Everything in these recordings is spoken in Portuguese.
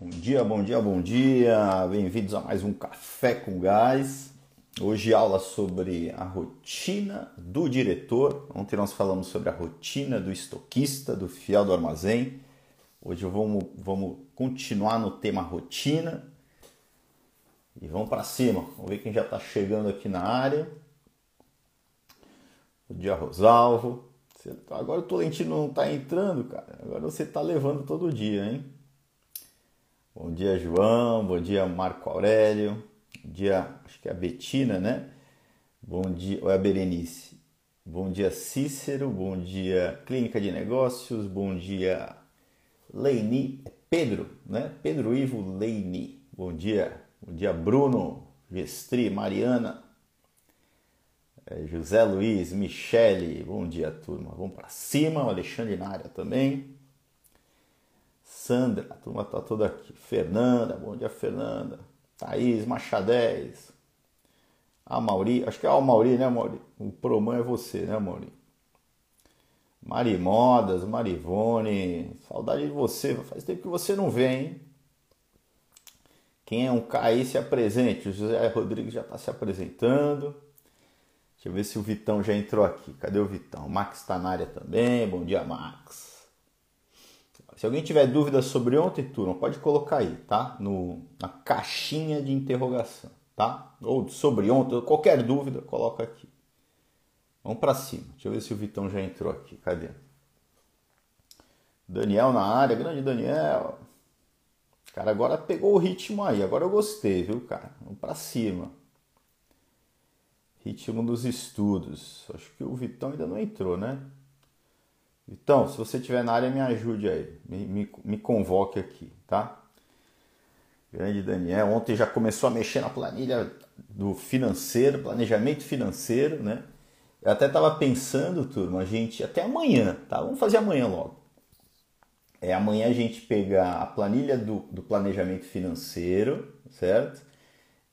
Bom dia, bom dia, bom dia. Bem-vindos a mais um Café com Gás. Hoje aula sobre a rotina do diretor. Ontem nós falamos sobre a rotina do estoquista, do fiel do armazém. Hoje vamos, vamos continuar no tema rotina. E vamos para cima. Vamos ver quem já está chegando aqui na área. Bom dia, Rosalvo. Agora o Tolentino não está entrando, cara. Agora você está levando todo dia, hein? Bom dia, João. Bom dia, Marco Aurélio. Bom dia, acho que é a Betina, né? Bom dia, ou é a Berenice. Bom dia, Cícero. Bom dia, Clínica de Negócios. Bom dia, Leini. É Pedro, né? Pedro Ivo Leini. Bom dia. Bom dia, Bruno, Gestri, Mariana, é, José Luiz, Michele. Bom dia, turma. Vamos para cima. O Alexandre na área também. Sandra, a turma tá toda aqui. Fernanda, bom dia, Fernanda. Thaís, Machadez. A Mauri, acho que é o Mauri, né, Mauri? O Proman é você, né, Mauri? Mari Modas, Marivone, saudade de você, faz tempo que você não vem, hein? Quem é um K aí se apresente, o José Rodrigues já está se apresentando. Deixa eu ver se o Vitão já entrou aqui. Cadê o Vitão? O Max está na área também. Bom dia, Max. Se alguém tiver dúvidas sobre ontem, turma, pode colocar aí, tá? No, na caixinha de interrogação, tá? Ou sobre ontem, qualquer dúvida, coloca aqui. Vamos para cima. Deixa eu ver se o Vitão já entrou aqui. Cadê? Daniel na área, grande Daniel. Cara, agora pegou o ritmo aí. Agora eu gostei, viu, cara? Vamos para cima. Ritmo dos estudos. Acho que o Vitão ainda não entrou, né? Então, se você estiver na área, me ajude aí, me, me, me, convoque aqui, tá? Grande Daniel, ontem já começou a mexer na planilha do financeiro, planejamento financeiro, né? Eu até estava pensando, turma, a gente, até amanhã, tá? Vamos fazer amanhã logo. É amanhã a gente pegar a planilha do, do planejamento financeiro, certo?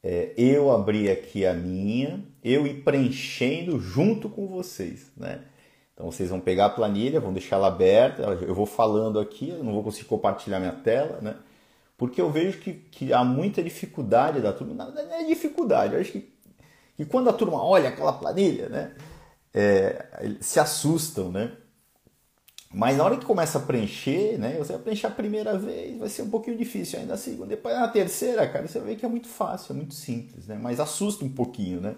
É, eu abrir aqui a minha, eu ir preenchendo junto com vocês, né? Então vocês vão pegar a planilha, vão deixar ela aberta, eu vou falando aqui, eu não vou conseguir compartilhar minha tela, né? Porque eu vejo que, que há muita dificuldade da turma, não é dificuldade, eu acho que, que quando a turma olha aquela planilha, né? É, se assustam, né? Mas na hora que começa a preencher, né? Você vai preencher a primeira vez, vai ser um pouquinho difícil, ainda a segunda, depois na terceira, cara, você ver que é muito fácil, é muito simples, né? Mas assusta um pouquinho, né?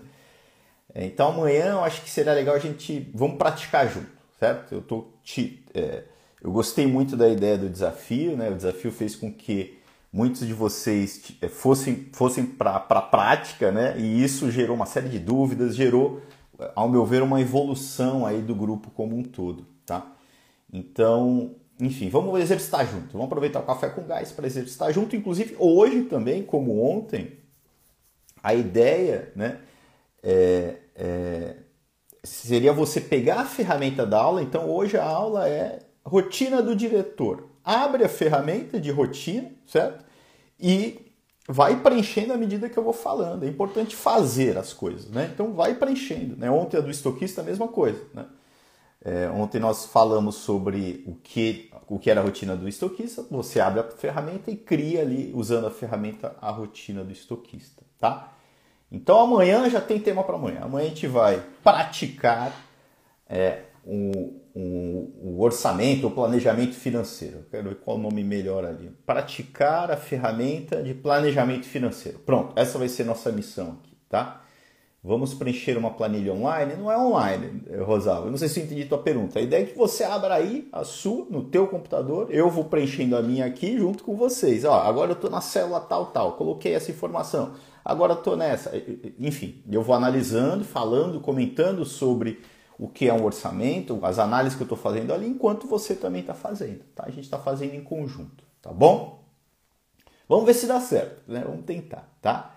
É, então amanhã eu acho que seria legal a gente vamos praticar junto, certo? Eu tô te, é, eu gostei muito da ideia do desafio, né? O desafio fez com que muitos de vocês é, fossem fossem para a prática, né? E isso gerou uma série de dúvidas, gerou, ao meu ver, uma evolução aí do grupo como um todo, tá? Então, enfim, vamos exercitar junto. Vamos aproveitar o café com gás para exercitar junto, inclusive hoje também, como ontem, a ideia, né? É, é, seria você pegar a ferramenta da aula. Então, hoje a aula é rotina do diretor. Abre a ferramenta de rotina, certo? E vai preenchendo à medida que eu vou falando. É importante fazer as coisas, né? Então, vai preenchendo. Né? Ontem a do estoquista, a mesma coisa, né? É, ontem nós falamos sobre o que, o que era a rotina do estoquista. Você abre a ferramenta e cria ali, usando a ferramenta, a rotina do estoquista, tá? Então amanhã já tem tema para amanhã. Amanhã a gente vai praticar é, o, o, o, orçamento, o planejamento financeiro. quero ver qual o nome melhor ali. Praticar a ferramenta de planejamento financeiro. Pronto, essa vai ser nossa missão aqui, tá? Vamos preencher uma planilha online? Não é online, Rosalvo. Eu não sei se eu entendi tua pergunta. A ideia é que você abra aí a sua no teu computador. Eu vou preenchendo a minha aqui junto com vocês. Ó, agora eu estou na célula tal, tal. Coloquei essa informação agora estou nessa. Enfim, eu vou analisando, falando, comentando sobre o que é um orçamento, as análises que eu estou fazendo ali, enquanto você também está fazendo. Tá? A gente está fazendo em conjunto, tá bom? Vamos ver se dá certo, né? Vamos tentar, tá?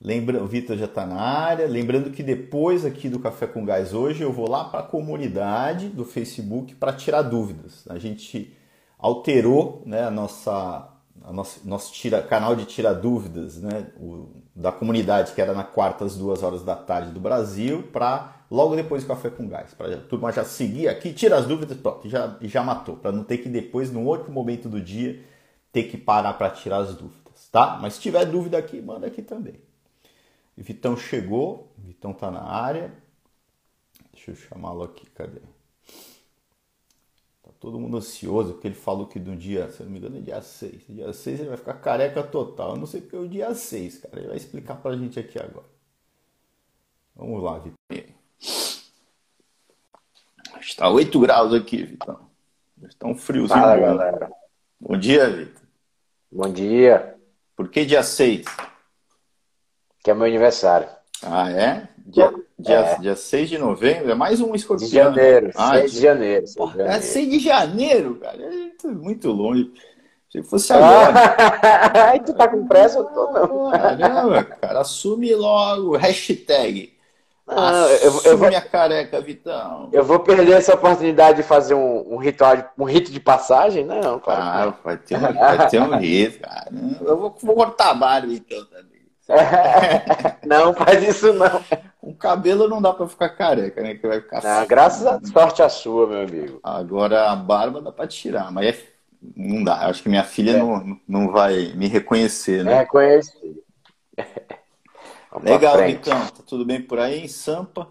Lembra, o Vitor já está na área. Lembrando que depois aqui do Café com Gás hoje eu vou lá para a comunidade do Facebook para tirar dúvidas. A gente alterou né, a nossa, a nosso, nosso tira, canal de tirar dúvidas né, o, da comunidade, que era na quarta às duas horas da tarde do Brasil, para logo depois do Café com Gás. Para a turma já seguir aqui, tira as dúvidas pronto, já, já matou, para não ter que depois, num outro momento do dia, ter que parar para tirar as dúvidas, tá? Mas se tiver dúvida aqui, manda aqui também. Vitão chegou, Vitão tá na área. Deixa eu chamá-lo aqui, cadê? Todo mundo ansioso, porque ele falou que no dia, se eu não me engano, é dia 6. Dia 6 ele vai ficar careca total. Eu não sei porque é o dia 6, cara. Ele vai explicar pra gente aqui agora. Vamos lá, Vitão. Está 8 graus aqui, Vitão. Está um friozinho. Fala, galera. Bom dia, Vitor. Bom dia. Por que dia 6? Que é meu aniversário. Ah, é? Dia, dia, é. dia 6 de novembro? É mais um escorpião. De janeiro. Ah, 6 de janeiro. 6 de janeiro. É 6 de janeiro, cara. É muito longe. Se fosse agora. Ai, tu tá com pressa? Eu tô não. Caramba, cara. Assume logo. Hashtag ah, eu, eu vou minha careca, Vitão. Eu vou perder essa oportunidade de fazer um, um ritual, um rito de passagem? Não, claro. Ah, vai ter um, vai ter um rito, cara. Eu vou, vou cortar a barba então também. não, faz isso não. O cabelo não dá pra ficar careca, né? Que vai ficar. Não, graças a sorte a sua, meu amigo. Agora a barba dá pra tirar, mas é... não dá. Acho que minha filha é. não, não vai me reconhecer, né? Reconhecer. Legal, então. Tá tudo bem por aí em Sampa?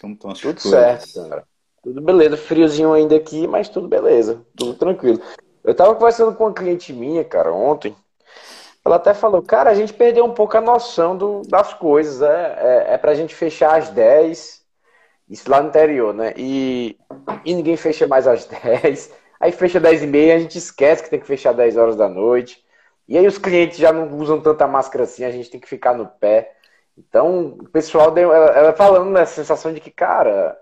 Como estão as tudo coisas? certo, cara. Tudo beleza. Friozinho ainda aqui, mas tudo beleza. Tudo tranquilo. Eu tava conversando com uma cliente minha, cara, ontem. Ela até falou, cara, a gente perdeu um pouco a noção do, das coisas. É, é, é pra gente fechar às 10. Isso lá no interior, né? E, e ninguém fecha mais às 10. Aí fecha 10 e meia, a gente esquece que tem que fechar 10 horas da noite. E aí os clientes já não usam tanta máscara assim, a gente tem que ficar no pé. Então, o pessoal deu, ela, ela falando nessa sensação de que, cara,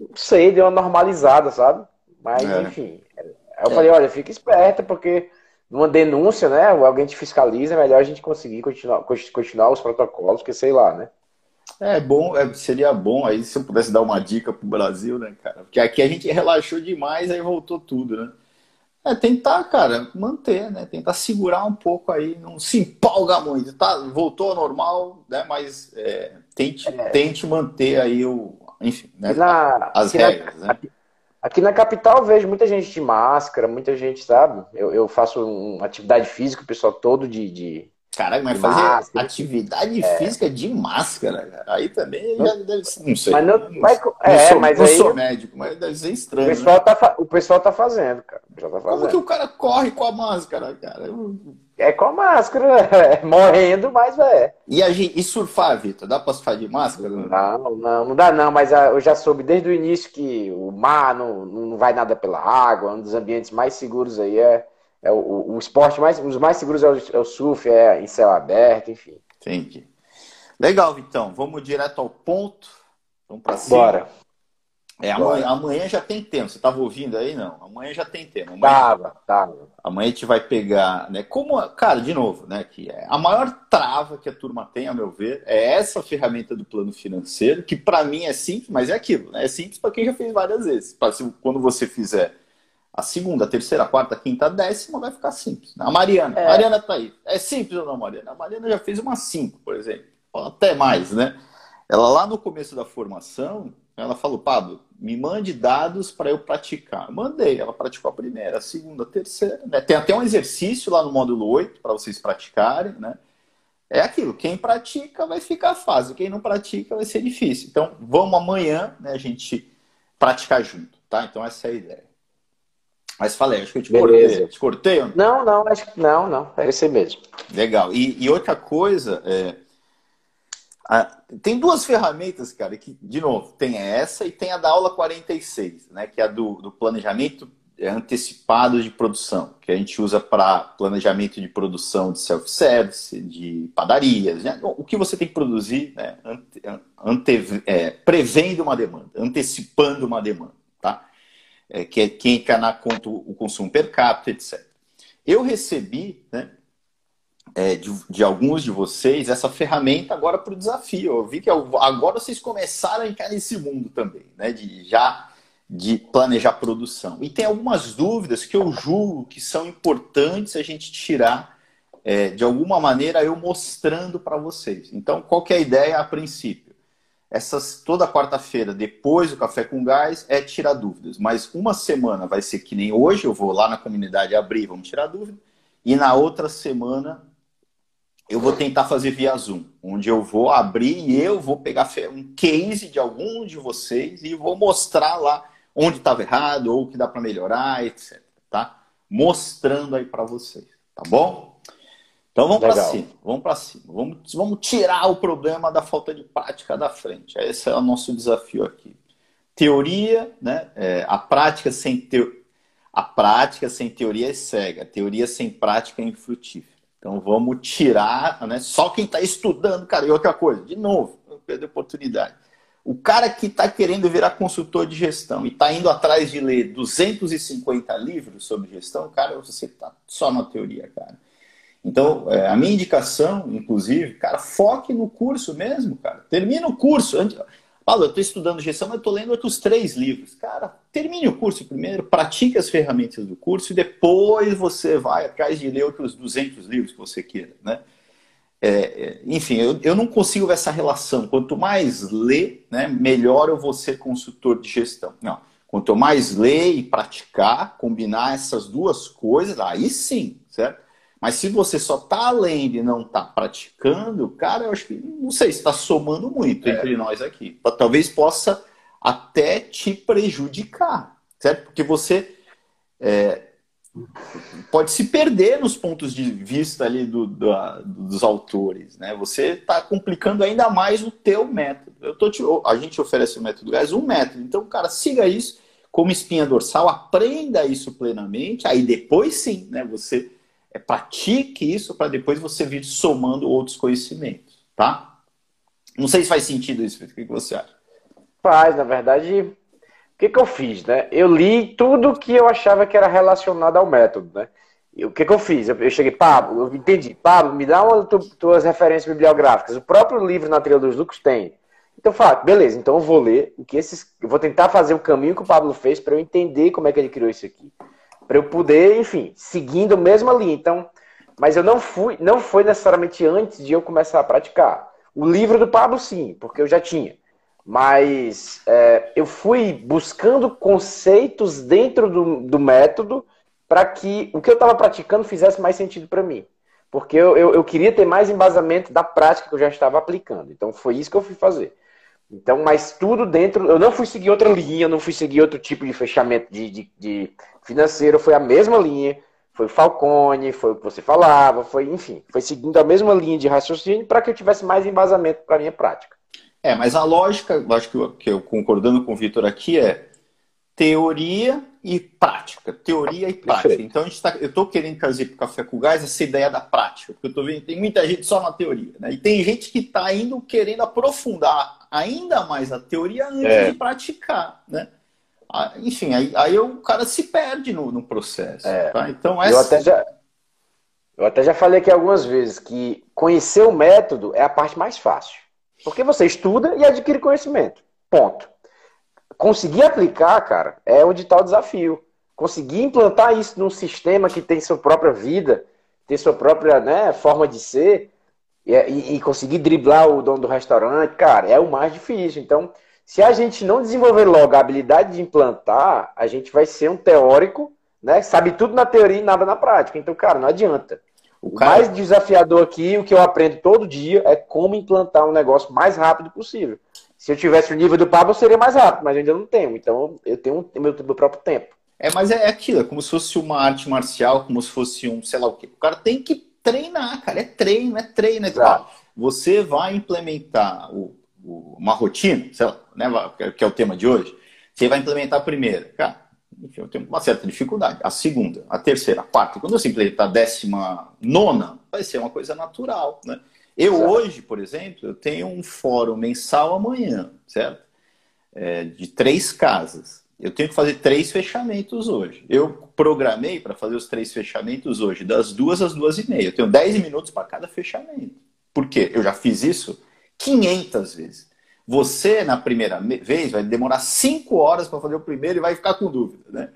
não sei, deu uma normalizada, sabe? Mas, é. enfim. Aí eu é. falei, olha, fica esperta, porque numa denúncia, né? Alguém te fiscaliza, é melhor a gente conseguir continuar, continuar os protocolos, que sei lá, né? É bom, é, seria bom aí se eu pudesse dar uma dica pro Brasil, né, cara? Porque aqui a gente relaxou demais, aí voltou tudo, né? É tentar, cara, manter, né? Tentar segurar um pouco aí, não se empolga muito, tá? Voltou ao normal, né? Mas é, tente, é. tente manter aí o, enfim, né? Na, as regras, na, né? Aqui, na capital vejo muita gente de máscara, muita gente, sabe? Eu, eu faço uma atividade física, o pessoal todo de, de Caraca, mas fazer máscara, atividade é. física de máscara, cara. aí também já deve ser, não sei. Mas não, não, mas, é, não sou, mas não aí, sou médico, mas deve ser estranho. O pessoal, né? tá, o pessoal tá fazendo, cara. Já tá fazendo. Como que o cara corre com a máscara, cara? É com a máscara, é, morrendo, mas é. E, a gente, e surfar, Vitor? Dá pra surfar de máscara? Não, não, não dá não, mas eu já soube desde o início que o mar não, não vai nada pela água, um dos ambientes mais seguros aí é é o, o esporte mais, os mais seguros é o, é o surf, é em céu aberto, enfim. Entendi. Legal, então. Vamos direto ao ponto. Vamos para cima. Bora. É, amanhã, amanhã, já tem tempo. Você estava ouvindo aí? Não. Amanhã já tem tempo. Amanhã, tava, tava. Amanhã a gente vai pegar, né? Como, cara, de novo, né? Que é a maior trava que a turma tem, a meu ver, é essa ferramenta do plano financeiro, que para mim é simples, mas é aquilo, né? É simples para quem já fez várias vezes. Pra, quando você fizer a segunda, a terceira, a quarta, a quinta, a décima vai ficar simples. A Mariana, é. a Mariana tá aí. É simples ou não, Mariana? A Mariana já fez uma cinco, por exemplo. Até mais, né? Ela lá no começo da formação, ela falou, Pablo, me mande dados para eu praticar. Eu mandei, ela praticou a primeira, a segunda, a terceira. Né? Tem até um exercício lá no módulo 8 para vocês praticarem, né? É aquilo, quem pratica vai ficar fácil, quem não pratica vai ser difícil. Então, vamos amanhã, né, a gente praticar junto, tá? Então, essa é a ideia. Mas falei, acho que eu te Beleza. cortei. Te cortei? Não, não, acho que não, não. É esse mesmo. Legal. E, e outra coisa, é, a, tem duas ferramentas, cara, que, de novo, tem essa e tem a da aula 46, né? Que é a do, do planejamento antecipado de produção, que a gente usa para planejamento de produção de self-service, de padarias, né? o que você tem que produzir, né? ante, ante, é, prevendo uma demanda, antecipando uma demanda é, que é quem na conta o consumo per capita, etc. Eu recebi né, é, de, de, alguns de vocês essa ferramenta agora para o desafio. Eu vi que agora vocês começaram a entrar nesse mundo também, né, de já de planejar produção. E tem algumas dúvidas que eu julgo que são importantes a gente tirar é, de alguma maneira eu mostrando para vocês. Então, qual é a ideia a princípio? Essas toda quarta-feira, depois do Café com Gás, é tirar dúvidas. Mas uma semana vai ser que nem hoje, eu vou lá na comunidade abrir, vamos tirar dúvida. e na outra semana eu vou tentar fazer via Zoom, onde eu vou abrir e eu vou pegar um case de algum de vocês e vou mostrar lá onde estava errado ou o que dá para melhorar, etc. Tá? Mostrando aí para vocês, tá bom? Então vamos para cima, vamos para cima, vamos, vamos tirar o problema da falta de prática da frente. Esse é o nosso desafio aqui. Teoria, né? É, a prática sem teoria a prática sem teoria é cega, a teoria sem prática é infrutífera. Então vamos tirar, né? Só quem está estudando, cara, e outra coisa, de novo, perder oportunidade. O cara que está querendo virar consultor de gestão e está indo atrás de ler 250 livros sobre gestão, cara, você está só na teoria, cara. Então, é, a minha indicação, inclusive, cara, foque no curso mesmo, cara. Termina o curso. Paulo, eu estou estudando gestão, mas estou lendo outros três livros. Cara, termine o curso primeiro, pratique as ferramentas do curso e depois você vai atrás de ler outros 200 livros que você queira, né? É, é, enfim, eu, eu não consigo ver essa relação. Quanto mais ler, né, melhor eu vou ser consultor de gestão. Não. Quanto mais ler e praticar, combinar essas duas coisas, aí sim, certo? Mas se você só está lendo e não está praticando, cara, eu acho que não sei se está somando muito é. entre nós aqui. Talvez possa até te prejudicar, certo? Porque você é, pode se perder nos pontos de vista ali do, do, dos autores, né? Você está complicando ainda mais o teu método. Eu tô te, a gente oferece o método Gás, um método. Então, cara, siga isso como espinha dorsal, aprenda isso plenamente, aí depois sim, né? Você é, pratique isso para depois você vir somando outros conhecimentos, tá? Não sei se faz sentido isso, o que você acha? Faz, na verdade, o que, que eu fiz, né? Eu li tudo que eu achava que era relacionado ao método, né? E o que, que eu fiz? Eu, eu cheguei, Pablo, eu entendi, Pablo, me dá uma tu, tuas referências bibliográficas. O próprio livro na trilha dos lucros tem. Então, fala, beleza, então eu vou ler o que esses. Eu vou tentar fazer o caminho que o Pablo fez para eu entender como é que ele criou isso aqui para eu poder, enfim, seguindo a mesma linha. Então, mas eu não fui, não foi necessariamente antes de eu começar a praticar. O livro do Pablo, sim, porque eu já tinha. Mas é, eu fui buscando conceitos dentro do, do método para que o que eu estava praticando fizesse mais sentido para mim. Porque eu, eu, eu, queria ter mais embasamento da prática que eu já estava aplicando. Então foi isso que eu fui fazer. Então, mas tudo dentro. Eu não fui seguir outra linha, não fui seguir outro tipo de fechamento de, de, de financeiro, foi a mesma linha. Foi o Falcone, foi o que você falava, foi, enfim, foi seguindo a mesma linha de raciocínio para que eu tivesse mais embasamento para a minha prática. É, mas a lógica, acho que eu, que eu concordando com o Vitor aqui, é teoria e prática. Teoria e prática. Perfeito. Então, a gente tá, eu estou querendo trazer para o Café com Gás essa ideia da prática, porque eu estou vendo tem muita gente só na teoria. Né? E tem gente que está indo querendo aprofundar ainda mais a teoria antes é. de praticar, né? Ah, enfim, aí, aí o cara se perde no, no processo. É. Tá? Então, essa... eu, até já, eu até já falei aqui algumas vezes que conhecer o método é a parte mais fácil. Porque você estuda e adquire conhecimento. Ponto. Conseguir aplicar, cara, é onde está o desafio. Conseguir implantar isso num sistema que tem sua própria vida, tem sua própria né, forma de ser, e, e, conseguir driblar o dono do restaurante, cara, é o mais difícil. Então, se a gente não desenvolver logo a habilidade de implantar, a gente vai ser um teórico, né? Sabe tudo na teoria e nada na prática. Então, cara, não adianta. O, cara... mais desafiador aqui, o que eu aprendo todo dia, é como implantar um negócio mais rápido possível. Se eu tivesse o nível do Pablo, eu seria mais rápido, mas eu ainda não tenho. Então, eu tenho o meu, meu próprio tempo. É, mas é aquilo, é como se fosse uma arte marcial, como se fosse um, sei lá o quê. O cara tem que treinar, cara. É treino, é treino. É treino. Você vai implementar o, o, uma rotina, sei lá, né, que é o tema de hoje. Você vai implementar a primeira. Cara, enfim, eu tenho uma certa dificuldade. A segunda, a terceira, a quarta. Quando você implementar a décima nona, vai ser uma coisa natural, né? Eu hoje, por exemplo, eu tenho um fórum mensal amanhã, certo? É, de três casas. Eu tenho que fazer três fechamentos hoje. Eu programei para fazer os três fechamentos hoje, das duas às duas e meia. Eu tenho dez minutos para cada fechamento. Por quê? Eu já fiz isso 500 vezes. Você, na primeira vez, vai demorar cinco horas para fazer o primeiro e vai ficar com dúvida, né?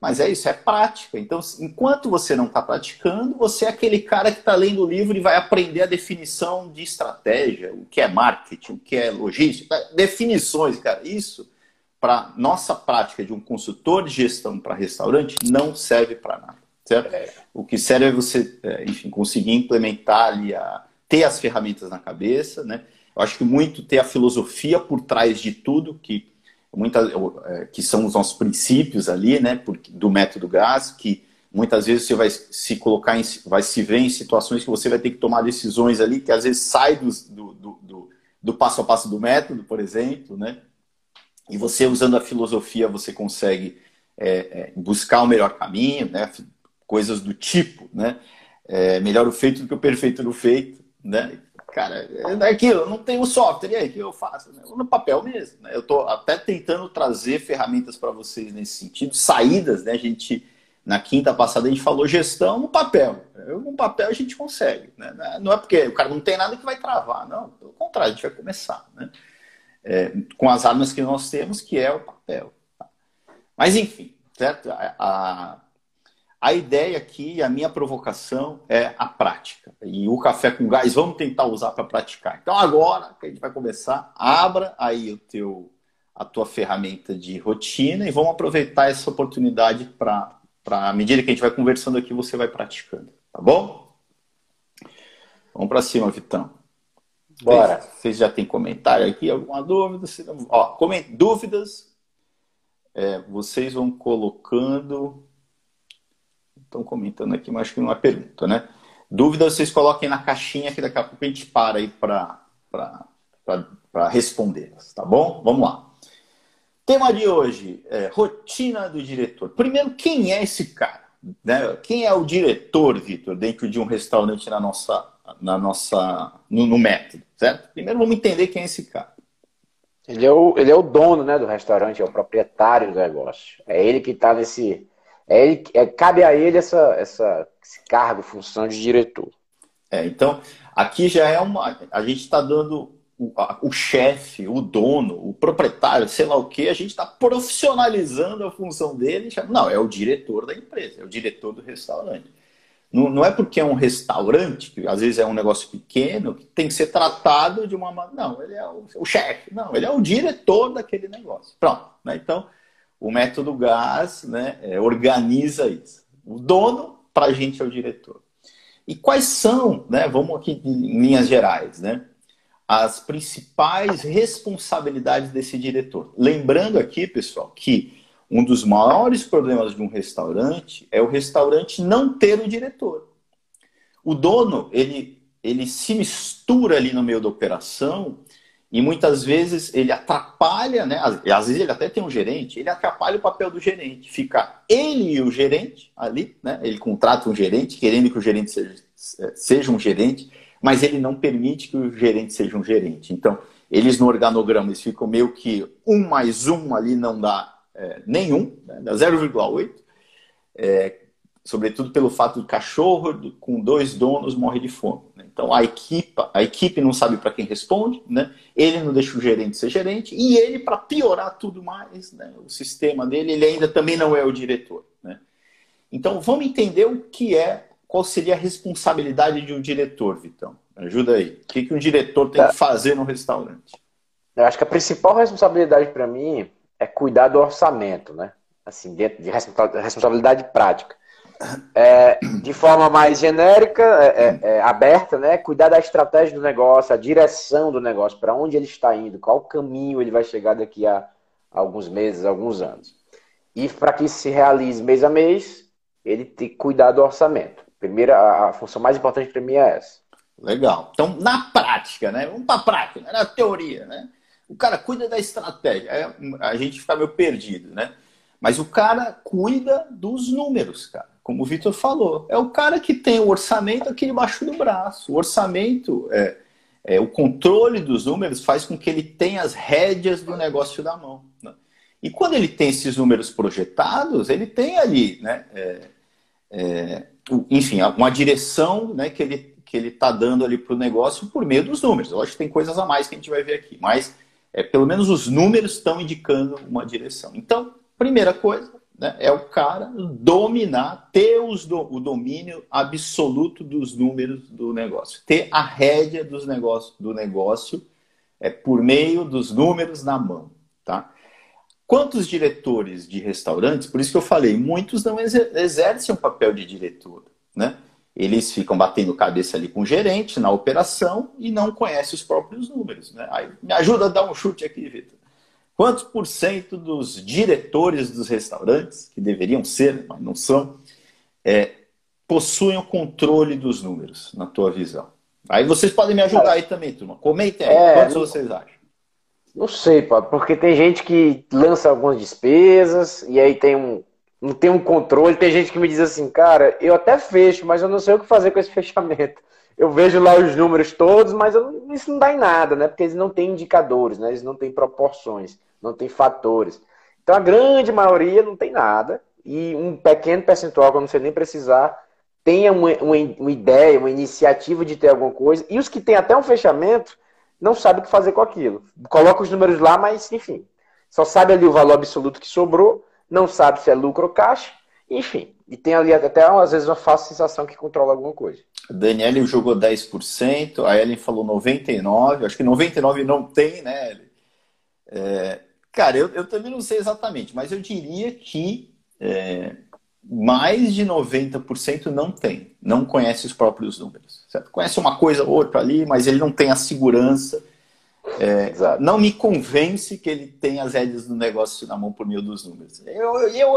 Mas é isso, é prática. Então, enquanto você não está praticando, você é aquele cara que está lendo o livro e vai aprender a definição de estratégia, o que é marketing, o que é logística, definições, cara. Isso para nossa prática de um consultor de gestão para restaurante não serve para nada. certo? É. O que serve é você, é, enfim, conseguir implementar ali, a, ter as ferramentas na cabeça, né? Eu acho que muito ter a filosofia por trás de tudo, que, muita, é, que são os nossos princípios ali, né, do método GAS, que muitas vezes você vai se colocar, em, vai se ver em situações que você vai ter que tomar decisões ali, que às vezes sai do, do, do, do passo a passo do método, por exemplo, né? E você, usando a filosofia, você consegue é, é, buscar o melhor caminho, né? Coisas do tipo, né? É, melhor o feito do que o perfeito no feito, né? Cara, é aquilo, não tenho software, e aí, o que eu faço? Né? No papel mesmo. Né? Eu estou até tentando trazer ferramentas para vocês nesse sentido, saídas, né? A gente, na quinta passada, a gente falou gestão no papel. No papel a gente consegue. Né? Não é porque o cara não tem nada que vai travar, não. Pelo contrário, a gente vai começar. Né? É, com as armas que nós temos, que é o papel. Tá? Mas, enfim, certo? A, a a ideia aqui, a minha provocação é a prática. E o café com gás, vamos tentar usar para praticar. Então agora que a gente vai começar, abra aí o teu, a tua ferramenta de rotina e vamos aproveitar essa oportunidade para, à medida que a gente vai conversando aqui, você vai praticando. Tá bom? Vamos para cima, Vitão. Bora. Vocês já têm comentário aqui? Alguma dúvida? Ó, coment... Dúvidas? É, vocês vão colocando estão comentando aqui, mas acho que não é pergunta, né? Dúvidas vocês coloquem na caixinha que daqui a pouco a gente para aí para respondê-las, tá bom? Vamos lá. Tema de hoje é rotina do diretor. Primeiro, quem é esse cara? Né? Quem é o diretor, Vitor, dentro de um restaurante na nossa, na nossa, no, no, método, certo? Primeiro, vamos entender quem é esse cara. Ele é o, ele é o dono né, do restaurante, é o proprietário do negócio. É ele que está nesse, é, ele, é, cabe a ele essa, essa, esse cargo, função de diretor. É, então, aqui já é uma. A gente está dando o, o chefe, o dono, o proprietário, sei lá o que, a gente está profissionalizando a função dele. Não, é o diretor da empresa, é o diretor do restaurante. Não, não é porque é um restaurante, que às vezes é um negócio pequeno, que tem que ser tratado de uma maneira. Não, ele é o, o chefe, não, ele é o diretor daquele negócio. Pronto. Né? Então, o método GAS né, é, organiza isso. O dono, para a gente, é o diretor. E quais são, né, vamos aqui em linhas gerais, né, as principais responsabilidades desse diretor? Lembrando aqui, pessoal, que um dos maiores problemas de um restaurante é o restaurante não ter o diretor. O dono, ele, ele se mistura ali no meio da operação e muitas vezes ele atrapalha, né? Às, vezes ele até tem um gerente, ele atrapalha o papel do gerente. Fica ele e o gerente ali, né? Ele contrata um gerente, querendo que o gerente seja, seja um gerente, mas ele não permite que o gerente seja um gerente. Então, eles no organograma eles ficam meio que um mais um ali não dá é, nenhum, né? dá 0,8. É, sobretudo pelo fato do cachorro com dois donos morre de fome. Né? Então a equipe, a equipe não sabe para quem responde, né? ele não deixa o gerente ser gerente, e ele, para piorar tudo mais, né? o sistema dele, ele ainda também não é o diretor. Né? Então vamos entender o que é, qual seria a responsabilidade de um diretor, Vitão. Ajuda aí. O que, que um diretor tem que fazer no restaurante? Eu acho que a principal responsabilidade para mim é cuidar do orçamento, né? Assim, dentro de responsabilidade prática é, de forma mais genérica, é, é, é, aberta, né? Cuidar da estratégia do negócio, a direção do negócio, para onde ele está indo, qual caminho ele vai chegar daqui a alguns meses, alguns anos. E para que isso se realize mês a mês, ele tem que cuidar do orçamento. Primeira, a, a função mais importante para mim é essa. Legal. Então, na prática, né? Vamos para a prática, né? na teoria, né? O cara cuida da estratégia. A gente fica meio perdido, né? Mas o cara cuida dos números, cara como o Vitor falou, é o cara que tem o orçamento aqui debaixo do braço. O orçamento, é, é, o controle dos números faz com que ele tenha as rédeas do negócio da mão. Né? E quando ele tem esses números projetados, ele tem ali, né, é, é enfim, uma direção né, que ele que ele está dando ali para o negócio por meio dos números. Eu acho que tem coisas a mais que a gente vai ver aqui, mas é, pelo menos os números estão indicando uma direção. Então, primeira coisa, né, é o cara dominar, ter os do, o domínio absoluto dos números do negócio, ter a rédea dos negócios, do negócio é, por meio dos números na mão. Tá? quantos diretores de restaurantes, por isso que eu falei, muitos não exercem um papel de diretor, né? Eles ficam batendo cabeça ali com o gerente na operação e não conhecem os próprios números, né? Aí, me ajuda a dar um chute aqui, Vitor. Quantos por cento dos diretores dos restaurantes, que deveriam ser, mas não são, é, possuem o controle dos números, na tua visão? Aí vocês podem me ajudar aí também, turma. Comentem aí, é, quantos vocês acham? Não sei, porque tem gente que lança algumas despesas e aí tem um, não tem um controle. Tem gente que me diz assim, cara, eu até fecho, mas eu não sei o que fazer com esse fechamento. Eu vejo lá os números todos, mas eu, isso não dá em nada, né? Porque eles não têm indicadores, né? Eles não têm proporções, não têm fatores. Então a grande maioria não tem nada e um pequeno percentual, não sei nem precisar, tenha uma, uma, uma ideia, uma iniciativa de ter alguma coisa. E os que têm até um fechamento não sabe o que fazer com aquilo. Coloca os números lá, mas enfim, só sabe ali o valor absoluto que sobrou, não sabe se é lucro ou caixa, enfim. E tem ali até às vezes uma falsa sensação que controla alguma coisa. A Daniele jogou 10%, a Ellen falou 99%, acho que 99% não tem, né, Ellen? É, cara, eu, eu também não sei exatamente, mas eu diria que é, mais de 90% não tem, não conhece os próprios números. Certo? Conhece uma coisa ou outra ali, mas ele não tem a segurança. É, não me convence que ele tem as rédeas do negócio na mão por meio dos números. Eu, eu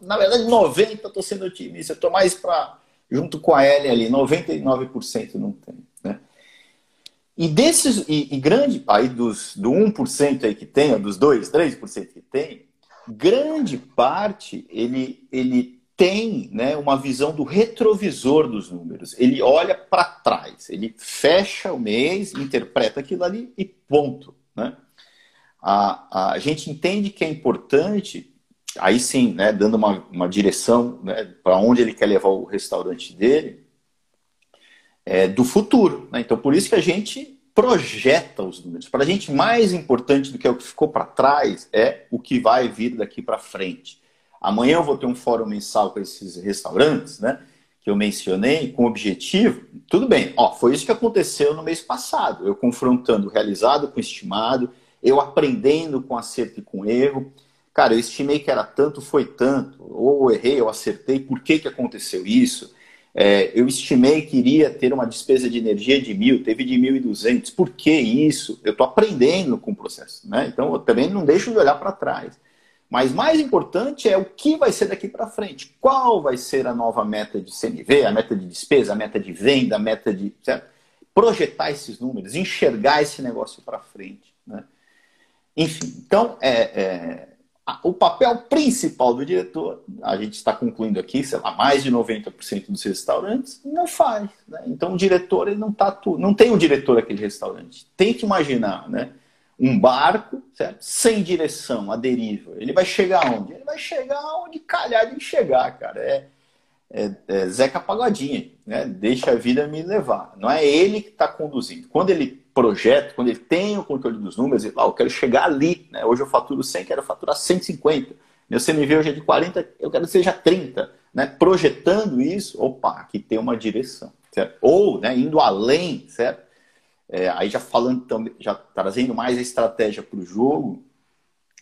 na verdade, 90% estou sendo otimista, estou mais para, junto com a L ali, 99% não tem. Né? E desses, e, e grande, aí dos, do 1% aí que tem, dos 2, 3% que tem, grande parte ele, ele tem né, uma visão do retrovisor dos números. Ele olha para trás, ele fecha o mês, interpreta aquilo ali e ponto. Né? A, a gente entende que é importante, aí sim, né, dando uma, uma direção né, para onde ele quer levar o restaurante dele, é, do futuro. Né? Então, por isso que a gente projeta os números. Para a gente, mais importante do que o que ficou para trás é o que vai vir daqui para frente. Amanhã eu vou ter um fórum mensal com esses restaurantes, né? Que eu mencionei, com objetivo. Tudo bem, ó, foi isso que aconteceu no mês passado. Eu confrontando o realizado com o estimado, eu aprendendo com acerto e com erro. Cara, eu estimei que era tanto, foi tanto. Ou eu errei, eu acertei. Por que, que aconteceu isso? É, eu estimei que iria ter uma despesa de energia de mil, teve de mil e duzentos. Por que isso? Eu estou aprendendo com o processo. Né? Então, eu também não deixo de olhar para trás. Mas mais importante é o que vai ser daqui para frente. Qual vai ser a nova meta de CMV, a meta de despesa, a meta de venda, a meta de. Certo? Projetar esses números, enxergar esse negócio para frente. Né? Enfim, então, é, é, o papel principal do diretor, a gente está concluindo aqui, sei lá, mais de 90% dos restaurantes, não faz. Né? Então, o diretor ele não, tá, não tem o diretor daquele restaurante. Tem que imaginar, né? Um barco, certo? sem direção, a deriva. Ele vai chegar onde? Ele vai chegar onde calhar de chegar, cara. É, é, é Zeca Pagodinha, né? Deixa a vida me levar. Não é ele que está conduzindo. Quando ele projeta, quando ele tem o controle dos números, ele fala, ah, eu quero chegar ali. Né? Hoje eu faturo 100, quero faturar 150. Meu CMV hoje é de 40, eu quero que seja 30. Né? Projetando isso, opa, aqui tem uma direção. Certo? Ou né, indo além, certo? É, aí já falando também, já trazendo mais a estratégia para o jogo,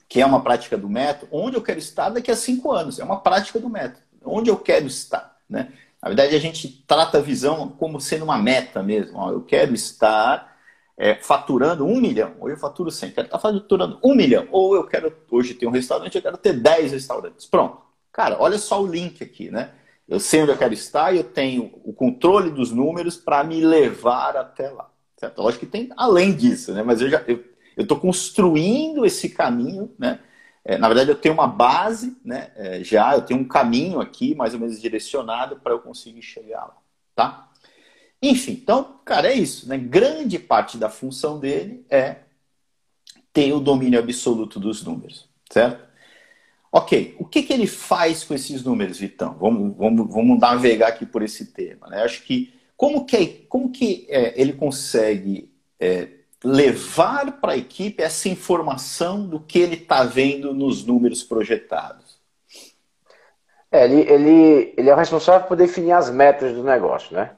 que é uma prática do método, onde eu quero estar daqui a cinco anos. É uma prática do método. Onde eu quero estar. Né? Na verdade, a gente trata a visão como sendo uma meta mesmo. Eu quero estar é, faturando um milhão. Ou eu faturo 100. Quero estar faturando um milhão. Ou eu quero, hoje ter um restaurante, eu quero ter 10 restaurantes. Pronto. Cara, olha só o link aqui, né? Eu sei onde eu quero estar e eu tenho o controle dos números para me levar até lá. Certo? Lógico que tem além disso, né? Mas eu já eu estou construindo esse caminho, né? É, na verdade, eu tenho uma base, né? É, já eu tenho um caminho aqui, mais ou menos direcionado para eu conseguir chegar lá, tá? Enfim, então, cara, é isso, né? Grande parte da função dele é ter o domínio absoluto dos números, certo? Ok, o que, que ele faz com esses números, Vitão? Vamos, vamos, vamos navegar aqui por esse tema. Né? Acho que como que, como que é, ele consegue é, levar para a equipe essa informação do que ele está vendo nos números projetados? É, ele, ele, ele é o responsável por definir as metas do negócio, né?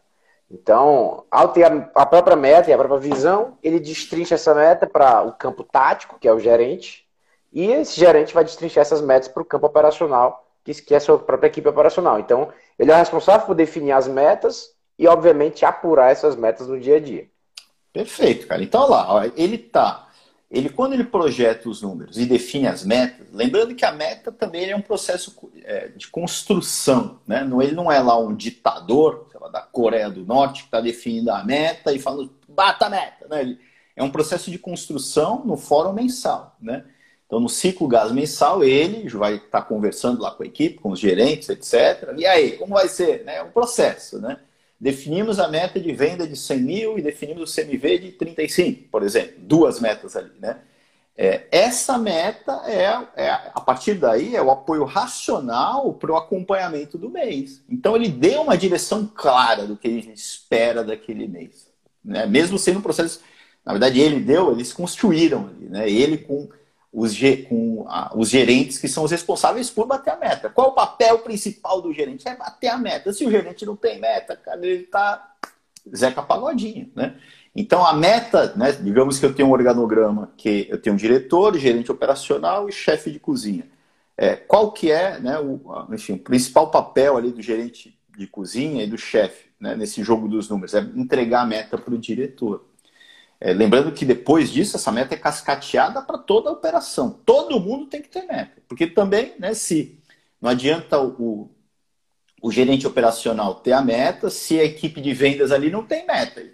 Então, ao ter a, a própria meta e a própria visão, ele destrincha essa meta para o campo tático, que é o gerente, e esse gerente vai destrinchar essas metas para o campo operacional, que é a sua própria equipe operacional. Então, ele é responsável por definir as metas e, obviamente, apurar essas metas no dia a dia. Perfeito, cara. Então, lá, ele tá. Ele, quando ele projeta os números e define as metas, lembrando que a meta também é um processo é, de construção, né? Ele não é lá um ditador, lá, da Coreia do Norte, que está definindo a meta e falando, bata a meta, né? Ele, é um processo de construção no fórum mensal, né? Então, no ciclo gás mensal, ele vai estar tá conversando lá com a equipe, com os gerentes, etc. E aí, como vai ser? É um processo, né? Definimos a meta de venda de 100 mil e definimos o CMV de 35, por exemplo. Duas metas ali, né? É, essa meta é, é, a partir daí, é o apoio racional para o acompanhamento do mês. Então, ele deu uma direção clara do que a gente espera daquele mês. Né? Mesmo sendo um processo, na verdade, ele deu, eles construíram ali, né? Ele com os, com a, os gerentes que são os responsáveis por bater a meta. Qual o papel principal do gerente? É bater a meta. Se o gerente não tem meta, cara, ele está Zeca Pagodinho, né? Então a meta, né, digamos que eu tenho um organograma que eu tenho um diretor, gerente operacional e chefe de cozinha. É, qual que é né, o, enfim, o principal papel ali do gerente de cozinha e do chefe né, nesse jogo dos números? É entregar a meta para o diretor. É, lembrando que depois disso, essa meta é cascateada para toda a operação. Todo mundo tem que ter meta. Porque também, né, se não adianta o, o gerente operacional ter a meta, se a equipe de vendas ali não tem meta. Ele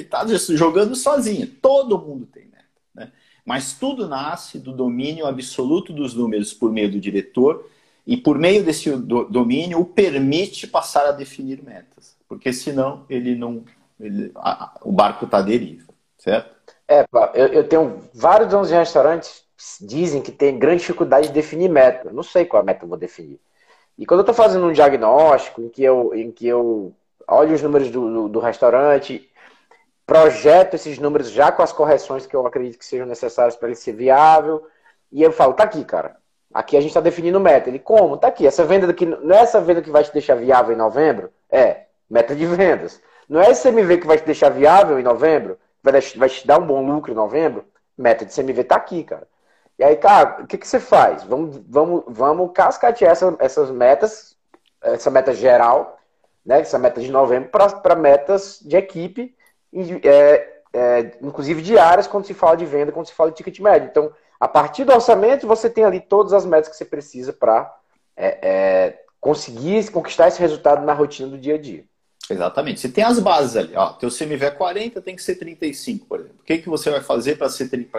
está tá jogando sozinho. Todo mundo tem meta. Né? Mas tudo nasce do domínio absoluto dos números por meio do diretor e por meio desse domínio o permite passar a definir metas. Porque senão ele não. Ele, a, o barco está à deriva certo? É, eu, eu tenho vários donos de restaurantes dizem que tem grande dificuldade de definir meta. Eu não sei qual meta eu vou definir. E quando eu estou fazendo um diagnóstico em que eu, em que eu olho os números do, do, do, restaurante, projeto esses números já com as correções que eu acredito que sejam necessárias para ele ser viável, e eu falo, tá aqui, cara. Aqui a gente está definindo meta. Ele, como? Tá aqui. Essa venda daqui, não é essa venda que vai te deixar viável em novembro? É, meta de vendas. Não é esse CMV que vai te deixar viável em novembro? Vai, vai te dar um bom lucro em novembro, meta de CMV tá aqui, cara. E aí, cara, o que, que você faz? Vamos, vamos, vamos cascatear essa, essas metas, essa meta geral, né, essa meta de novembro, para metas de equipe, é, é, inclusive diárias, quando se fala de venda, quando se fala de ticket médio. Então, a partir do orçamento, você tem ali todas as metas que você precisa para é, é, conseguir conquistar esse resultado na rotina do dia a dia. Exatamente. Você tem as bases ali. Ó, teu CMV é 40, tem que ser 35, por exemplo. O que, que você vai fazer para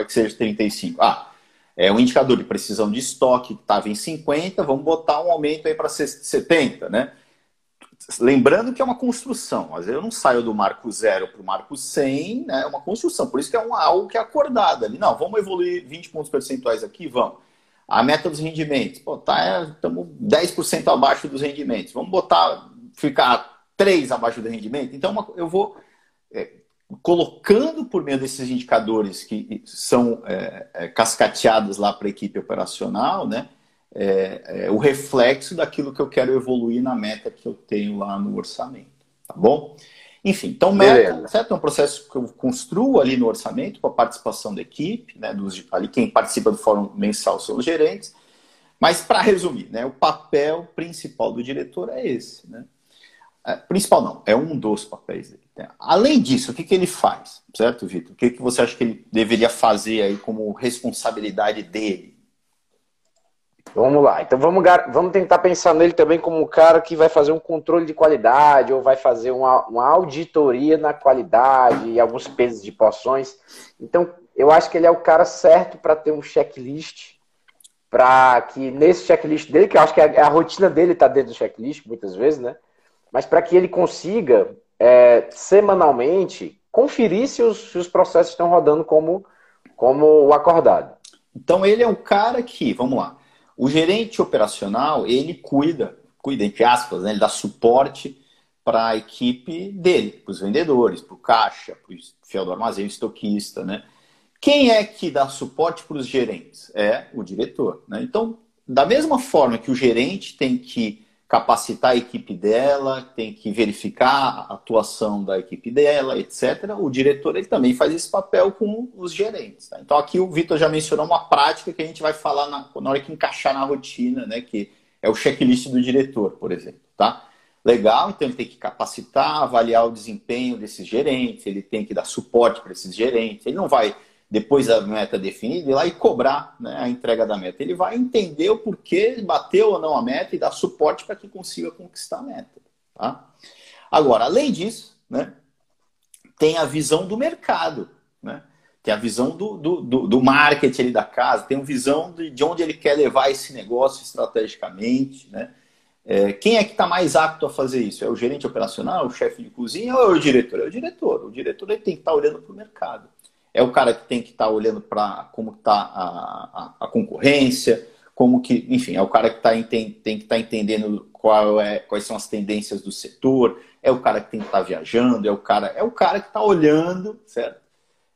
que seja 35? Ah, é um indicador de precisão de estoque que estava em 50, vamos botar um aumento aí para 70, né? Lembrando que é uma construção. Às vezes eu não saio do marco zero para o marco 100, né? é uma construção. Por isso que é um, algo que é acordado ali. Não, vamos evoluir 20 pontos percentuais aqui, vamos. A meta dos rendimentos. Pô, tá, estamos 10% abaixo dos rendimentos. Vamos botar, ficar 3 abaixo do rendimento. Então, eu vou é, colocando por meio desses indicadores que são é, é, cascateados lá para a equipe operacional, né? É, é, o reflexo daquilo que eu quero evoluir na meta que eu tenho lá no orçamento, tá bom? Enfim, então meta, certo? É um processo que eu construo ali no orçamento com a participação da equipe, né? Dos, ali quem participa do fórum mensal são os gerentes. Mas para resumir, né? O papel principal do diretor é esse, né? É, principal não, é um dos papéis dele. Né? Além disso, o que, que ele faz, certo, Vitor? O que, que você acha que ele deveria fazer aí como responsabilidade dele? Vamos lá, então vamos, vamos tentar pensar nele também como um cara que vai fazer um controle de qualidade ou vai fazer uma, uma auditoria na qualidade e alguns pesos de porções. Então, eu acho que ele é o cara certo para ter um checklist, para que nesse checklist dele, que eu acho que a, a rotina dele está dentro do checklist, muitas vezes, né? Mas para que ele consiga é, semanalmente conferir se os, se os, processos estão rodando como, como o acordado. Então ele é o cara que, vamos lá, o gerente operacional, ele cuida, cuida entre aspas, né, ele dá suporte para a equipe dele, para os vendedores, para o caixa, para o fiel do armazém, estoquista, né? Quem é que dá suporte para os gerentes? É o diretor. Né? Então, da mesma forma que o gerente tem que capacitar a equipe dela, tem que verificar a atuação da equipe dela, etc. O diretor ele também faz esse papel com os gerentes. Tá? Então aqui o Vitor já mencionou uma prática que a gente vai falar na, na hora que encaixar na rotina, né? Que é o checklist do diretor, por exemplo, tá? Legal, então ele tem que capacitar, avaliar o desempenho desses gerentes, ele tem que dar suporte para esses gerentes. Ele não vai depois da meta definida, ir lá e cobrar né, a entrega da meta. Ele vai entender o porquê bateu ou não a meta e dar suporte para que consiga conquistar a meta. Tá? Agora, além disso, né, tem a visão do mercado, né? tem a visão do, do, do, do marketing ali da casa, tem a visão de, de onde ele quer levar esse negócio estrategicamente. Né? É, quem é que está mais apto a fazer isso? É o gerente operacional, o chefe de cozinha ou é o diretor? É o diretor. O diretor ele tem que estar tá olhando para o mercado é o cara que tem que estar tá olhando para como está a, a, a, concorrência, como que, enfim, é o cara que tá, tem, tem que estar tá entendendo qual é, quais são as tendências do setor, é o cara que tem que estar tá viajando, é o cara, é o cara que está olhando, certo?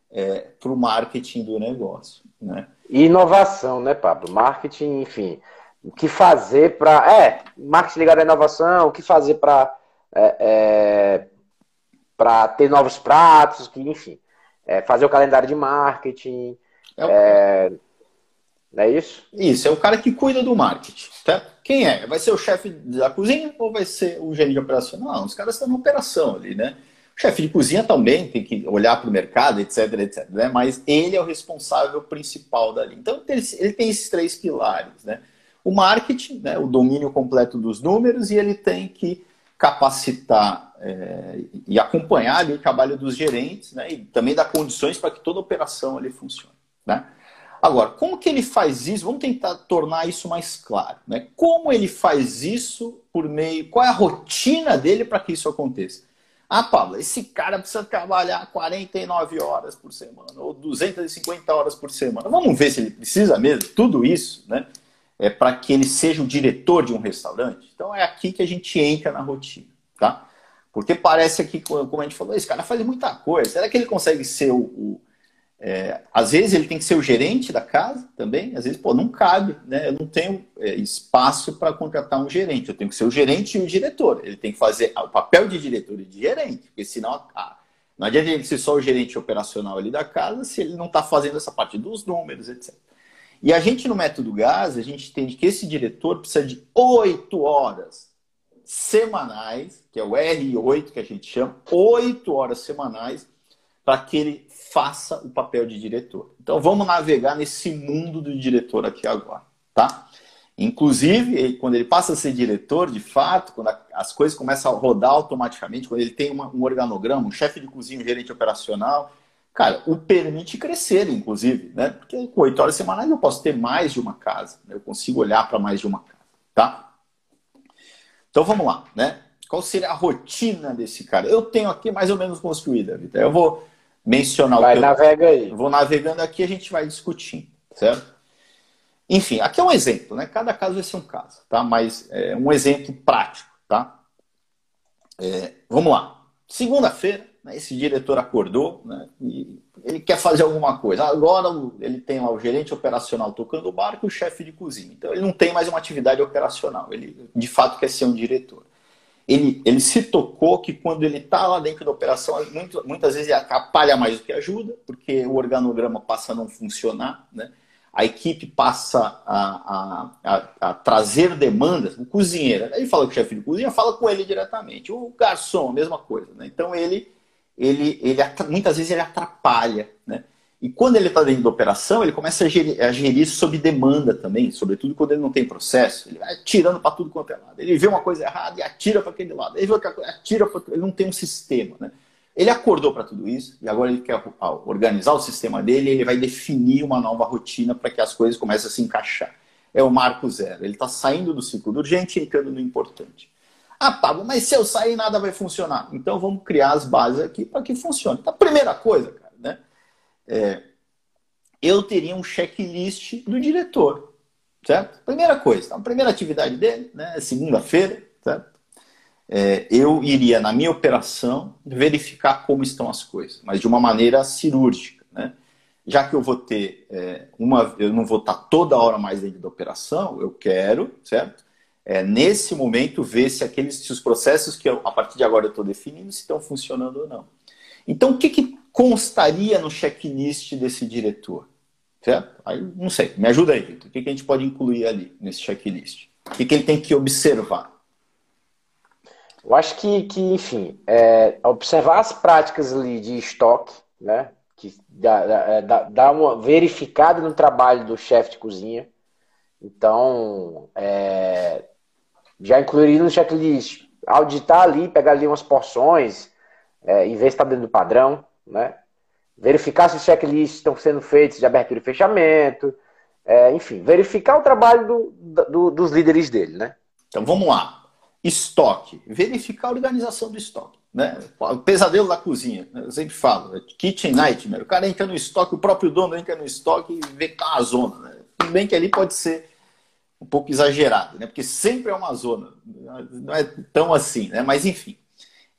É, para o marketing do negócio, né? Inovação, né, Pablo? Marketing, enfim, o que fazer para, é, marketing ligado à inovação, o que fazer para é, é, para ter novos pratos, que, enfim, é, fazer o calendário de marketing. É, o... é... é isso? Isso, é o cara que cuida do marketing. Tá? Quem é? Vai ser o chefe da cozinha ou vai ser o gerente operacional? Não, os caras estão na operação ali, né? O chefe de cozinha também tem que olhar para o mercado, etc, etc. Né? Mas ele é o responsável principal dali. Então ele tem esses três pilares, né? O marketing, né? o domínio completo dos números, e ele tem que capacitar é, e acompanhar ali o trabalho dos gerentes né, e também dar condições para que toda a operação ali funcione. Né? Agora, como que ele faz isso? Vamos tentar tornar isso mais claro. Né? Como ele faz isso por meio. Qual é a rotina dele para que isso aconteça? Ah, Pablo, esse cara precisa trabalhar 49 horas por semana ou 250 horas por semana. Vamos ver se ele precisa mesmo, tudo isso, né? É para que ele seja o diretor de um restaurante. Então é aqui que a gente entra na rotina, tá? Porque parece aqui, como a gente falou, esse cara faz muita coisa. Será que ele consegue ser o. o é, às vezes ele tem que ser o gerente da casa também, às vezes, pô, não cabe, né? Eu não tenho é, espaço para contratar um gerente, eu tenho que ser o gerente e o diretor. Ele tem que fazer o papel de diretor e de gerente, porque senão ah, não adianta ele ser só o gerente operacional ali da casa se ele não está fazendo essa parte dos números, etc. E a gente no método GAS, a gente entende que esse diretor precisa de oito horas semanais, que é o R8 que a gente chama, oito horas semanais, para que ele faça o papel de diretor. Então vamos navegar nesse mundo do diretor aqui agora, tá? Inclusive, quando ele passa a ser diretor, de fato, quando as coisas começam a rodar automaticamente, quando ele tem uma, um organograma, um chefe de cozinha, um gerente operacional, cara, o permite crescer, inclusive, né? Porque com oito horas semanais eu posso ter mais de uma casa, né? eu consigo olhar para mais de uma casa, tá? Então vamos lá, né? Qual seria a rotina desse cara? Eu tenho aqui mais ou menos construída, Vitor. Eu vou mencionar vai, o que navega eu... aí. Vou navegando aqui a gente vai discutindo, certo? Enfim, aqui é um exemplo, né? Cada caso vai ser um caso, tá? Mas é um exemplo prático, tá? É, vamos lá. Segunda-feira, esse diretor acordou, né? E ele quer fazer alguma coisa. Agora ele tem lá o gerente operacional tocando o barco e o chefe de cozinha. Então ele não tem mais uma atividade operacional. Ele de fato quer ser um diretor. Ele, ele se tocou que quando ele está lá dentro da operação, muito, muitas vezes ele atrapalha mais do que ajuda, porque o organograma passa a não funcionar, né? a equipe passa a, a, a, a trazer demandas. O cozinheiro, ele fala com o chefe de cozinha, fala com ele diretamente. O garçom, a mesma coisa. Né? Então ele ele, ele muitas vezes ele atrapalha, né? E quando ele está dentro da operação, ele começa a gerir, a gerir sob demanda também, sobretudo quando ele não tem processo. Ele vai atirando para tudo quanto é lado. Ele vê uma coisa errada e atira para aquele lado. Ele vê outra coisa, atira Ele não tem um sistema, né? Ele acordou para tudo isso e agora ele quer organizar o sistema dele e ele vai definir uma nova rotina para que as coisas comecem a se encaixar. É o marco zero. Ele está saindo do ciclo do urgente e entrando no importante. Ah, Pablo, mas se eu sair nada vai funcionar. Então vamos criar as bases aqui para que funcione. Então, a primeira coisa, cara, né? É, eu teria um checklist do diretor, certo? Primeira coisa, então, a primeira atividade dele, né? Segunda-feira, certo? É, eu iria na minha operação verificar como estão as coisas, mas de uma maneira cirúrgica, né? Já que eu vou ter é, uma, eu não vou estar toda hora mais dentro da operação, eu quero, certo? É, nesse momento, ver se aqueles se os processos que eu, a partir de agora eu estou definindo se estão funcionando ou não. Então, o que, que constaria no checklist desse diretor? Certo? Aí, não sei, me ajuda aí, Victor. O que, que a gente pode incluir ali nesse checklist? O que, que ele tem que observar? Eu acho que, que enfim, é, observar as práticas ali de estoque, né? Que dá, é, dá, dá uma verificada no trabalho do chefe de cozinha. Então, é, já incluiria no checklist, auditar ali, pegar ali umas porções é, e ver se está dentro do padrão, né? Verificar se os checklists estão sendo feitos de abertura e fechamento, é, enfim, verificar o trabalho do, do, dos líderes dele, né? Então vamos lá. Estoque. Verificar a organização do estoque. Né? O pesadelo da cozinha. Né? Eu sempre falo. É kitchen nightmare. O cara entra no estoque, o próprio dono entra no estoque e vê que tá uma zona. Né? Tudo bem que ali pode ser um pouco exagerado, né? Porque sempre é uma zona, não é tão assim, né? Mas enfim,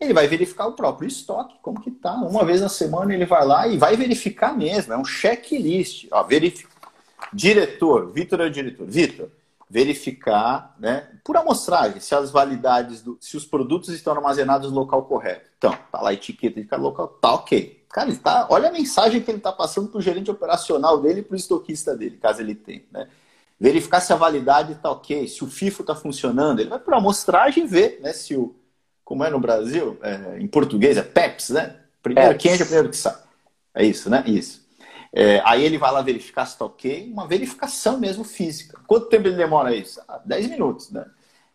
ele vai verificar o próprio estoque, como que tá. Uma vez na semana ele vai lá e vai verificar mesmo, é um checklist. Ó, verifica. Diretor, Vitor é o diretor. Vitor, verificar, né, por amostragem, se as validades, do, se os produtos estão armazenados no local correto. Então, tá lá a etiqueta de cada local, tá ok. Cara, ele tá, olha a mensagem que ele está passando para o gerente operacional dele e para o estoquista dele, caso ele tenha, né? Verificar se a validade está ok, se o FIFO está funcionando. Ele vai para a amostragem ver né, se o. Como é no Brasil, é, em português é PEPS, né? Primeiro Peps. quem é primeiro que sai. É isso, né? Isso. É, aí ele vai lá verificar se está ok, uma verificação mesmo física. Quanto tempo ele demora isso? Ah, 10 minutos, né?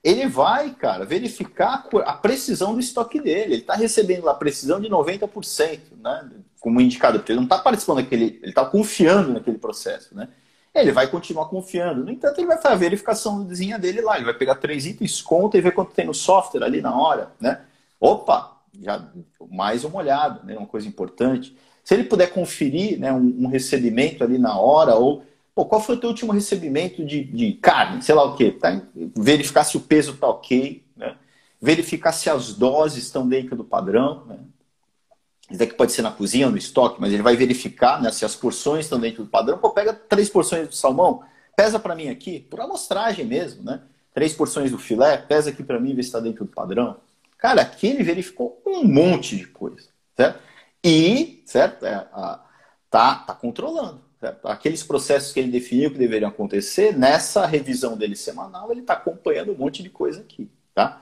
Ele vai, cara, verificar a precisão do estoque dele. Ele está recebendo lá precisão de 90%, né? Como indicado, porque ele não está participando daquele, ele está confiando naquele processo, né? Ele vai continuar confiando. No entanto, ele vai fazer a verificação vizinha dele lá. Ele vai pegar três itens, conta e ver quanto tem no software ali na hora, né? Opa, já mais uma olhada, né? Uma coisa importante. Se ele puder conferir né, um, um recebimento ali na hora, ou pô, qual foi o teu último recebimento de, de carne, sei lá o quê, tá? verificar se o peso está ok, né? verificar se as doses estão dentro do padrão, né? Isso daqui pode ser na cozinha, no estoque, mas ele vai verificar né, se as porções estão dentro do padrão. Pô, pega três porções do salmão, pesa para mim aqui, por amostragem mesmo, né? Três porções do filé, pesa aqui para mim, ver se está dentro do padrão. Cara, aqui ele verificou um monte de coisa, certo? E, certo? É, a, tá, tá controlando. Certo? Aqueles processos que ele definiu que deveriam acontecer, nessa revisão dele semanal, ele está acompanhando um monte de coisa aqui, tá?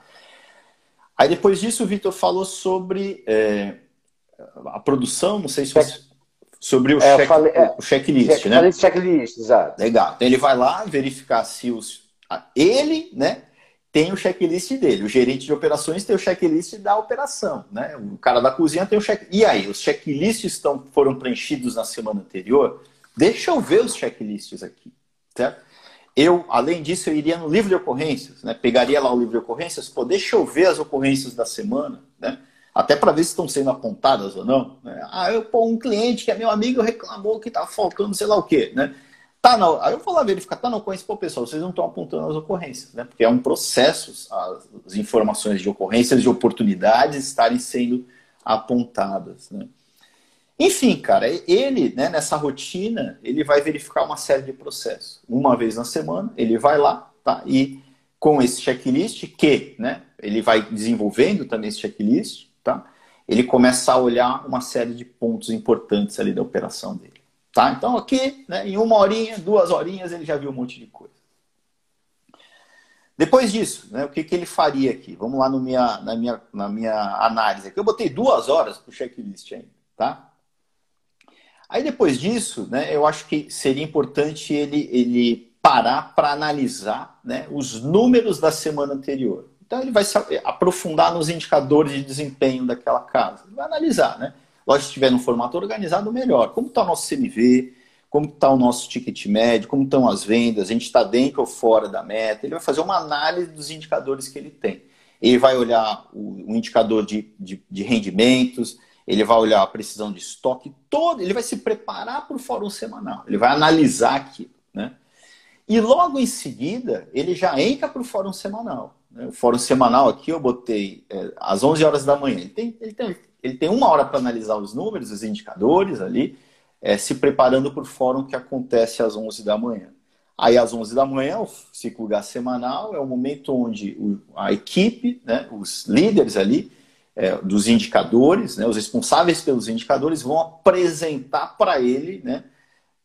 Aí depois disso, o Vitor falou sobre é, a produção, não sei se você, sobre o, é, check, falei, é, o checklist, check, né? Falei checklist, exato. Legal. Então ele vai lá verificar se os ele, né, tem o checklist dele. O gerente de operações tem o checklist da operação, né? O cara da cozinha tem o check. E aí, os checklists estão foram preenchidos na semana anterior? Deixa eu ver os checklists aqui, certo? Eu, além disso, eu iria no livro de ocorrências, né? Pegaria lá o livro de ocorrências, pô, deixa eu ver as ocorrências da semana, né? Até para ver se estão sendo apontadas ou não. Né? Ah, eu pô, um cliente que é meu amigo reclamou que está faltando sei lá o quê, né? Tá, não. Aí eu vou lá verificar, tá na ocorrência, pô, pessoal, vocês não estão apontando as ocorrências, né? Porque é um processo as, as informações de ocorrências de oportunidades estarem sendo apontadas, né? Enfim, cara, ele, né, nessa rotina, ele vai verificar uma série de processos. Uma vez na semana, ele vai lá, tá? E com esse checklist, que, né, ele vai desenvolvendo também esse checklist, tá? Ele começa a olhar uma série de pontos importantes ali da operação dele, tá? Então aqui, né, em uma horinha, duas horinhas, ele já viu um monte de coisa. Depois disso, né, o que, que ele faria aqui? Vamos lá no minha, na, minha, na minha análise aqui. Eu botei duas horas para o checklist ainda, tá? Aí depois disso, né, eu acho que seria importante ele, ele parar para analisar né, os números da semana anterior. Então ele vai se aprofundar nos indicadores de desempenho daquela casa. Ele vai analisar, né? Lógico, se estiver no formato organizado, melhor. Como está o nosso CMV, como está o nosso ticket médio, como estão as vendas, a gente está dentro ou fora da meta. Ele vai fazer uma análise dos indicadores que ele tem. Ele vai olhar o, o indicador de, de, de, rendimentos, ele vai olhar a precisão de estoque, todo, ele vai se preparar para o fórum semanal, ele vai analisar aquilo. Né? E logo em seguida, ele já entra para o fórum semanal. Né? O fórum semanal aqui eu botei é, às 11 horas da manhã. Ele tem, ele tem, ele tem uma hora para analisar os números, os indicadores ali, é, se preparando para o fórum que acontece às 11 da manhã. Aí, às 11 da manhã, o ciclo gás semanal é o momento onde a equipe, né, os líderes ali, é, dos indicadores, né, os responsáveis pelos indicadores, vão apresentar para ele né,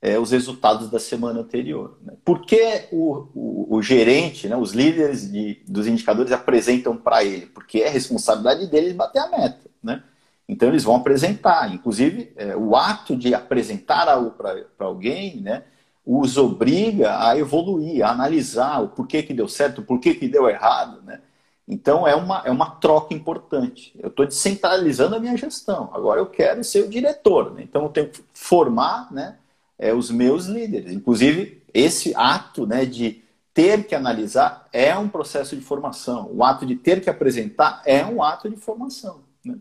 é, os resultados da semana anterior. Né? Por que o, o, o gerente, né, os líderes de, dos indicadores apresentam para ele? Porque é responsabilidade deles bater a meta. Né? Então, eles vão apresentar. Inclusive, é, o ato de apresentar algo para alguém, né, os obriga a evoluir, a analisar o porquê que deu certo, o porquê que deu errado, né? Então é uma, é uma troca importante. Eu estou descentralizando a minha gestão. Agora eu quero ser o diretor. Né? Então eu tenho que formar né, é, os meus líderes. Inclusive, esse ato né, de ter que analisar é um processo de formação. O ato de ter que apresentar é um ato de formação. Né?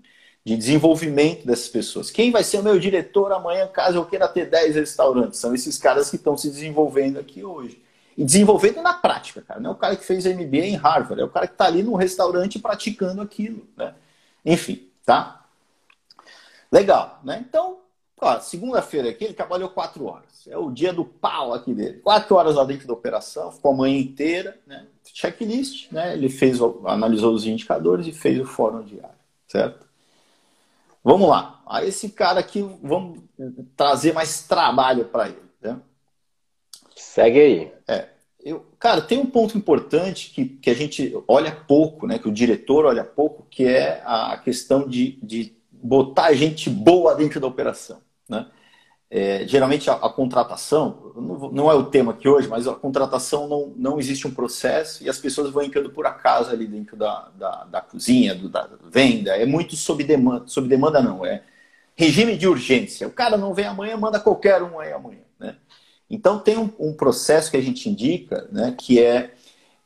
de desenvolvimento dessas pessoas. Quem vai ser o meu diretor amanhã, caso eu queira ter 10 restaurantes? São esses caras que estão se desenvolvendo aqui hoje. E desenvolvendo na prática, cara. Não é o cara que fez MBA em Harvard, é o cara que está ali no restaurante praticando aquilo. Né? Enfim, tá? Legal, né? Então, segunda-feira aqui ele trabalhou quatro horas. É o dia do pau aqui dele. Quatro horas lá dentro da operação, ficou a manhã inteira, né? Checklist, né? Ele fez, analisou os indicadores e fez o fórum diário, certo? Vamos lá. A esse cara aqui, vamos trazer mais trabalho para ele. Né? Segue aí. É. Eu, cara, tem um ponto importante que, que a gente olha pouco, né? Que o diretor olha pouco, que é a questão de, de botar gente boa dentro da operação. Né? É, geralmente a, a contratação, não, não, é o tema aqui hoje, mas a contratação não, não existe um processo e as pessoas vão entrando por acaso ali dentro da, da, da cozinha, do, da venda. É muito sob demanda, sob demanda não, é regime de urgência. O cara não vem amanhã, manda qualquer um aí amanhã. Né? Então tem um, um processo que a gente indica, né, que é,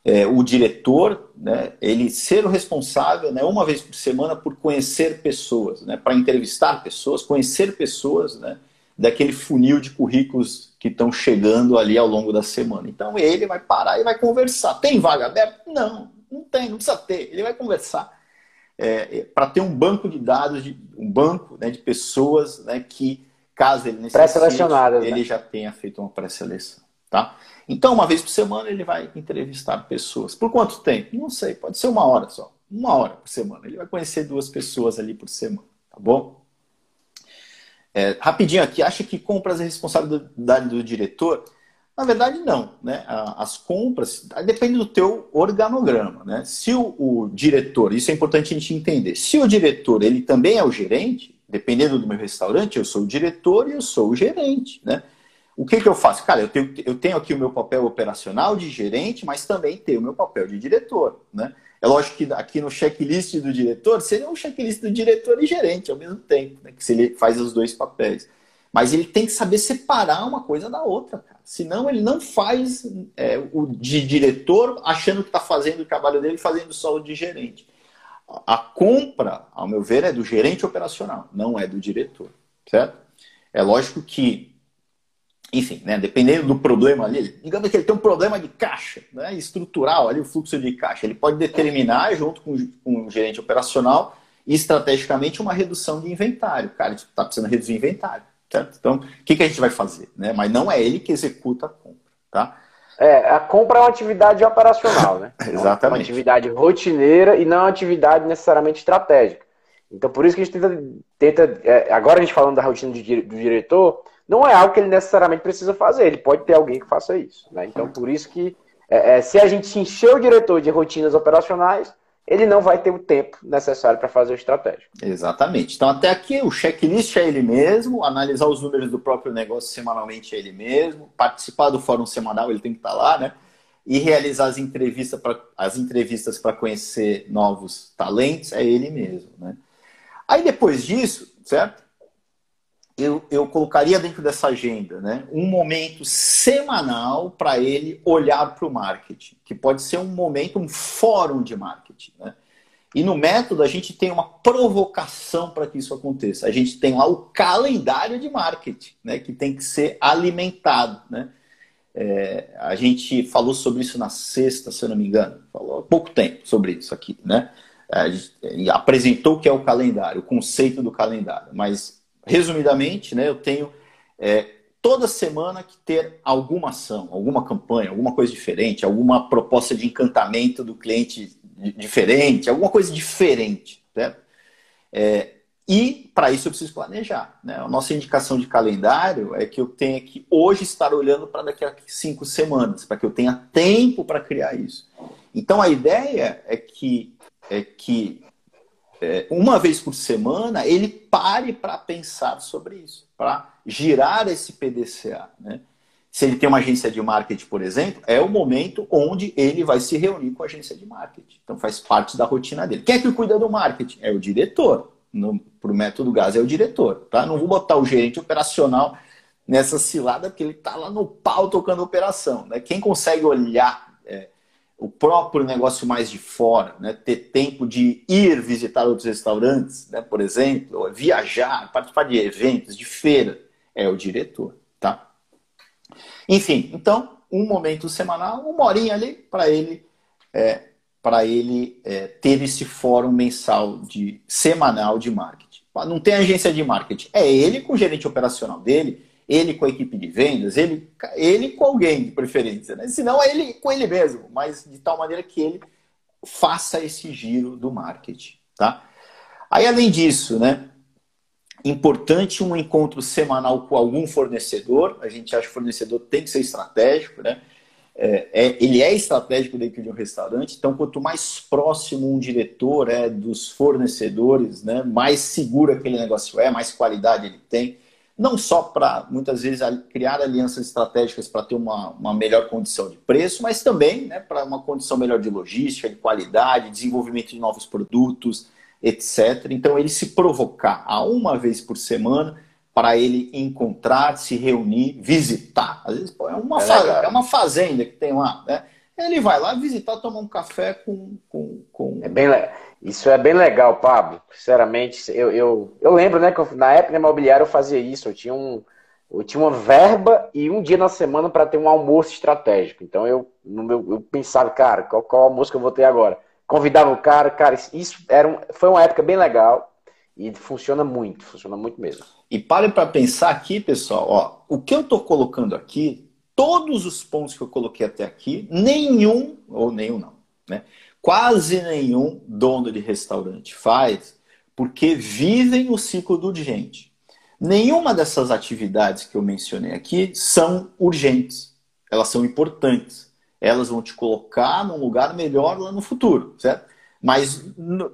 é, o diretor, né, ele ser o responsável, né, uma vez por semana, por conhecer pessoas, né, para entrevistar pessoas, conhecer pessoas, né, daquele funil de currículos que estão chegando ali ao longo da semana. Então ele vai parar e vai conversar. Tem vaga aberta? Não, não tem, não precisa ter. Ele vai conversar é, é para ter um banco de dados, de, um banco né, de pessoas né, que, caso ele necessite, ele né? já tenha feito uma pré-seleção. Tá? Então, uma vez por semana, ele vai entrevistar pessoas. Por quanto tempo? Não sei, pode ser uma hora só. Uma hora por semana. Ele vai conhecer duas pessoas ali por semana, tá bom? É, rapidinho aqui, acha que compras é responsabilidade do diretor? Na verdade, não. Né? As compras depende do teu organograma. Né? Se o, o, diretor, isso é importante a gente entender, se o diretor ele também é o gerente, dependendo do meu restaurante, eu sou o diretor e eu sou o gerente. Né? O que, que eu faço? Cara, eu tenho, eu tenho aqui o meu papel operacional de gerente, mas também tenho o meu papel de diretor. Né? É lógico que aqui no checklist do diretor seria um checklist do diretor e gerente ao mesmo tempo, né? que se ele faz os dois papéis. Mas ele tem que saber separar uma coisa da outra, cara. Senão ele não faz é, o de diretor achando que está fazendo o trabalho dele fazendo só o de gerente. A compra, ao meu ver, é do gerente operacional, não é do diretor, certo? É lógico que enfim, né, dependendo do problema ali, digamos que ele tem um problema de caixa, né, estrutural ali, o fluxo de caixa, ele pode determinar, junto com, com o gerente operacional, estrategicamente uma redução de inventário. Cara, está precisando reduzir inventário, certo? Então, o que, que a gente vai fazer? Né? Mas não é ele que executa a compra, tá? É, a compra é uma atividade operacional, né? Exatamente. É uma atividade rotineira e não uma atividade necessariamente estratégica. Então, por isso que a gente tenta, tenta é, agora a gente falando da rotina do diretor, não é algo que ele necessariamente precisa fazer, ele pode ter alguém que faça isso. Né? Então, por isso que é, é, se a gente encher o diretor de rotinas operacionais, ele não vai ter o tempo necessário para fazer o estratégico. Exatamente. Então, até aqui, o checklist é ele mesmo, analisar os números do próprio negócio semanalmente é ele mesmo, participar do fórum semanal, ele tem que estar lá, né? E realizar as entrevistas para as entrevistas para conhecer novos talentos é ele mesmo, né? Aí depois disso, certo? Eu, eu colocaria dentro dessa agenda né, um momento semanal para ele olhar para o marketing, que pode ser um momento, um fórum de marketing. Né? E no método a gente tem uma provocação para que isso aconteça. A gente tem lá o calendário de marketing, né, que tem que ser alimentado. Né? É, a gente falou sobre isso na sexta, se eu não me engano, falou há pouco tempo sobre isso aqui, né? Gente apresentou o que é o calendário, o conceito do calendário, mas resumidamente, né, eu tenho é, toda semana que ter alguma ação, alguma campanha, alguma coisa diferente, alguma proposta de encantamento do cliente diferente, alguma coisa diferente. Certo? É, e para isso eu preciso planejar. Né? A nossa indicação de calendário é que eu tenha que hoje estar olhando para daqui a cinco semanas, para que eu tenha tempo para criar isso. Então a ideia é que, é que é, uma vez por semana ele pare para pensar sobre isso, para girar esse PDCA. Né? Se ele tem uma agência de marketing, por exemplo, é o momento onde ele vai se reunir com a agência de marketing. Então faz parte da rotina dele. Quem é que cuida do marketing? É o diretor para o método GAS é o diretor, tá? Não vou botar o gerente operacional nessa cilada, porque ele está lá no pau tocando operação. Né? Quem consegue olhar é, o próprio negócio mais de fora, né? ter tempo de ir visitar outros restaurantes, né? por exemplo, viajar, participar de eventos, de feira, é o diretor. Tá? Enfim, então, um momento semanal, uma horinha ali para ele é, para ele é, ter esse fórum mensal de semanal de marketing. Não tem agência de marketing, é ele com o gerente operacional dele, ele com a equipe de vendas, ele, ele com alguém de preferência, né? Se não, é ele com ele mesmo, mas de tal maneira que ele faça esse giro do marketing, tá? Aí, além disso, né? Importante um encontro semanal com algum fornecedor. A gente acha que o fornecedor tem que ser estratégico, né? é, é, ele é estratégico dentro de um restaurante, então quanto mais próximo um diretor é dos fornecedores, né, mais seguro aquele negócio é, mais qualidade ele tem. Não só para, muitas vezes, criar alianças estratégicas para ter uma, uma melhor condição de preço, mas também né, para uma condição melhor de logística, de qualidade, desenvolvimento de novos produtos, etc. Então, ele se provocar a uma vez por semana para ele encontrar, se reunir, visitar. Às vezes pô, é, uma é, é, uma fazenda que tem lá, né? Ele vai lá visitar, tomar um café com. com, com... É bem, isso é bem legal, Pablo. Sinceramente, eu, eu, eu lembro né, que eu, na época imobiliária eu fazia isso. Eu tinha, um, eu tinha uma verba e um dia na semana para ter um almoço estratégico. Então eu, no meu, eu pensava, cara, qual, qual almoço que eu vou ter agora? Convidava o cara, cara, isso era um, foi uma época bem legal e funciona muito, funciona muito mesmo. E pare para pensar aqui, pessoal, ó, o que eu estou colocando aqui, todos os pontos que eu coloquei até aqui, nenhum, ou nenhum não, né? Quase nenhum dono de restaurante faz, porque vivem o ciclo do urgente. Nenhuma dessas atividades que eu mencionei aqui são urgentes, elas são importantes. Elas vão te colocar num lugar melhor lá no futuro, certo? Mas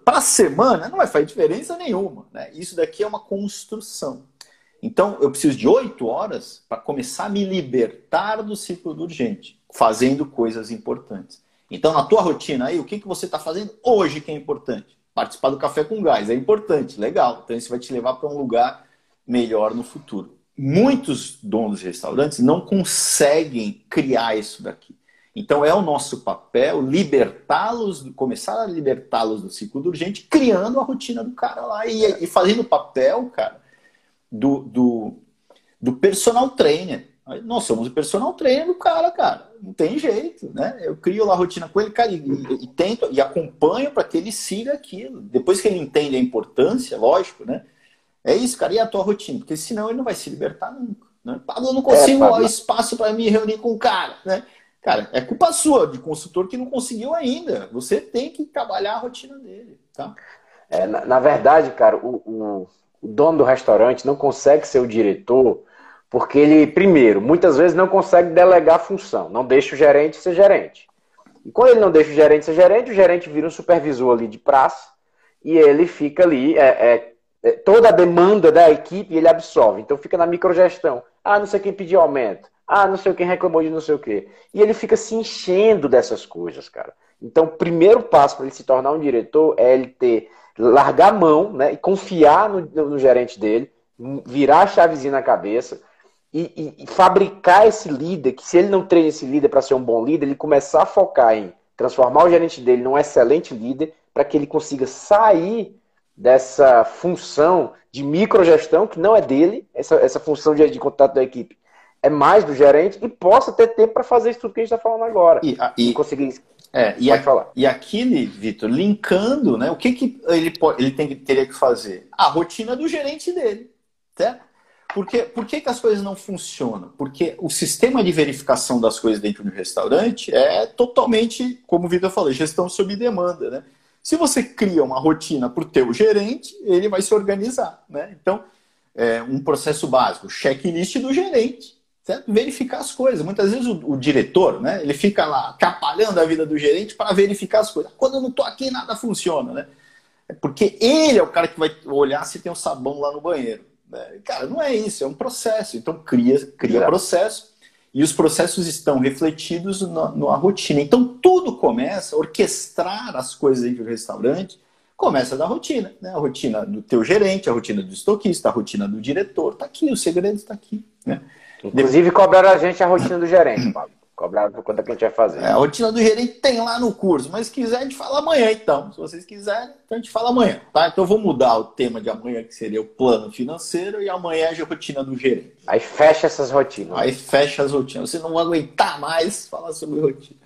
para a semana não vai fazer diferença nenhuma. Né? Isso daqui é uma construção. Então, eu preciso de oito horas para começar a me libertar do ciclo do urgente, fazendo coisas importantes. Então, na tua rotina aí, o que, que você está fazendo hoje que é importante? Participar do café com gás é importante, legal. Então, isso vai te levar para um lugar melhor no futuro. Muitos donos de restaurantes não conseguem criar isso daqui. Então é o nosso papel libertá-los, começar a libertá-los do ciclo do urgente, criando a rotina do cara lá e, e fazendo o papel, cara, do, do, do personal trainer. Nós somos o personal trainer do cara, cara. Não tem jeito, né? Eu crio lá a rotina com ele, cara, e, e, tento e acompanho para que ele siga aquilo. Depois que ele entende a importância, lógico, né? É isso, cara. E a tua rotina? Porque senão ele não vai se libertar nunca. Né? Pablo, eu não consigo é, espaço para me reunir com o cara, né? Cara, é culpa sua, de consultor que não conseguiu ainda. Você tem que trabalhar a rotina dele, tá? É, na, na, verdade, cara, o, o, o, dono do restaurante não consegue ser o diretor porque ele, primeiro, muitas vezes não consegue delegar função, não deixa o gerente ser gerente. E quando ele não deixa o gerente ser gerente, o gerente vira um supervisor ali de praça e ele fica ali, é, é, é toda a demanda da equipe ele absorve. Então fica na microgestão. Ah, não sei quem pediu aumento. Ah, não sei quem reclamou de não sei o quê. E ele fica se enchendo dessas coisas, cara. Então, o primeiro passo para ele se tornar um diretor é ele ter, largar a mão, né, e confiar no, no, gerente dele, virar a chavezinha na cabeça e, e, e, fabricar esse líder, que se ele não treina esse líder para ser um bom líder, ele começar a focar em transformar o gerente dele num excelente líder, para que ele consiga sair dessa função de microgestão, que não é dele, essa, essa função de, de contato da equipe, é mais do gerente e possa ter tempo para fazer isso tudo que a gente está falando agora. E, e, e conseguir. É, e, a, e aquele, Vitor, linkando, né? O que, que ele, pode, ele tem, teria que fazer? A rotina do gerente dele. Certo? Por que, por que, que as coisas não funcionam? Porque o sistema de verificação das coisas dentro do restaurante é totalmente, como o Vitor falou, gestão sob demanda. Né? Se você cria uma rotina para o teu gerente, ele vai se organizar. Né? Então, é um processo básico, checklist do gerente. Verificar as coisas. Muitas vezes o, o, diretor, né, ele fica lá atrapalhando a vida do gerente para verificar as coisas. Quando eu não estou aqui, nada funciona. Né? É porque ele é o cara que vai olhar se tem um sabão lá no banheiro. Né? Cara, não é isso, é um processo. Então cria, cria processo e os processos estão refletidos na, na rotina. Então tudo começa, orquestrar as coisas dentro do restaurante, começa da rotina. Né? A rotina do teu gerente, a rotina do estoquista, a rotina do diretor. Está aqui, o segredo está aqui. Né? Inclusive cobraram a gente a rotina do gerente, Pablo. Cobraram por conta que a gente vai fazer. É, a rotina do gerente tem lá no curso, mas se quiser a gente fala amanhã então. Se vocês quiserem, então a gente fala amanhã, tá? Então eu vou mudar o tema de amanhã, que seria o plano financeiro, e amanhã é a rotina do gerente. Aí fecha essas rotinas. Aí fecha as rotinas. Você não vai aguentar mais falar sobre rotina.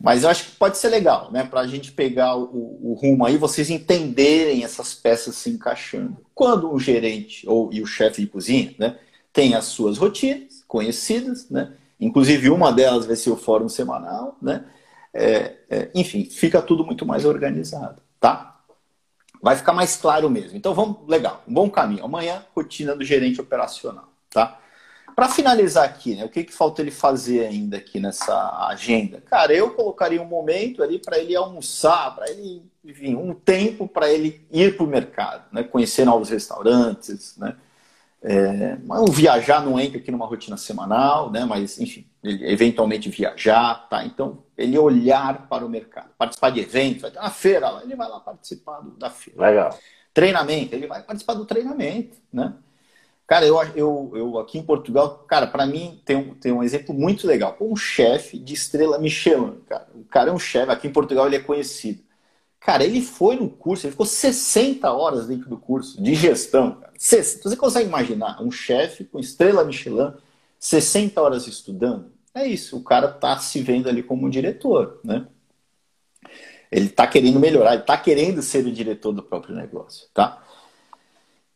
Mas eu acho que pode ser legal, né? Para a gente pegar o, o, rumo aí, vocês entenderem essas peças se encaixando. Quando o gerente ou e o chefe de cozinha, né, tem as suas rotinas conhecidas, né? Inclusive, uma delas vai ser o fórum semanal, né? É, é, enfim, fica tudo muito mais organizado, tá? Vai ficar mais claro mesmo. Então, vamos, legal, um bom caminho. Amanhã, rotina do gerente operacional, tá? Para finalizar aqui, né, o que, que falta ele fazer ainda aqui nessa agenda? Cara, eu colocaria um momento ali para ele almoçar, para ele, enfim, um tempo para ele ir para o mercado, né, conhecer novos restaurantes, né, é, o viajar não entra aqui numa rotina semanal, né? Mas, enfim, ele, eventualmente viajar, tá? Então, ele olhar para o mercado, participar de eventos, vai ter uma feira lá, ele vai lá participar do, da feira. Legal. Treinamento, ele vai participar do treinamento, né? Cara, eu, eu, eu aqui em Portugal, cara, para mim tem um, tem um exemplo muito legal. Um chefe de estrela Michelin, cara. O cara é um chefe, aqui em Portugal ele é conhecido. Cara, ele foi no curso, ele ficou 60 horas dentro do curso de gestão. Cara. Você consegue imaginar um chefe com estrela Michelin, 60 horas estudando? É isso, o cara está se vendo ali como um diretor, né? Ele está querendo melhorar, ele está querendo ser o diretor do próprio negócio, tá?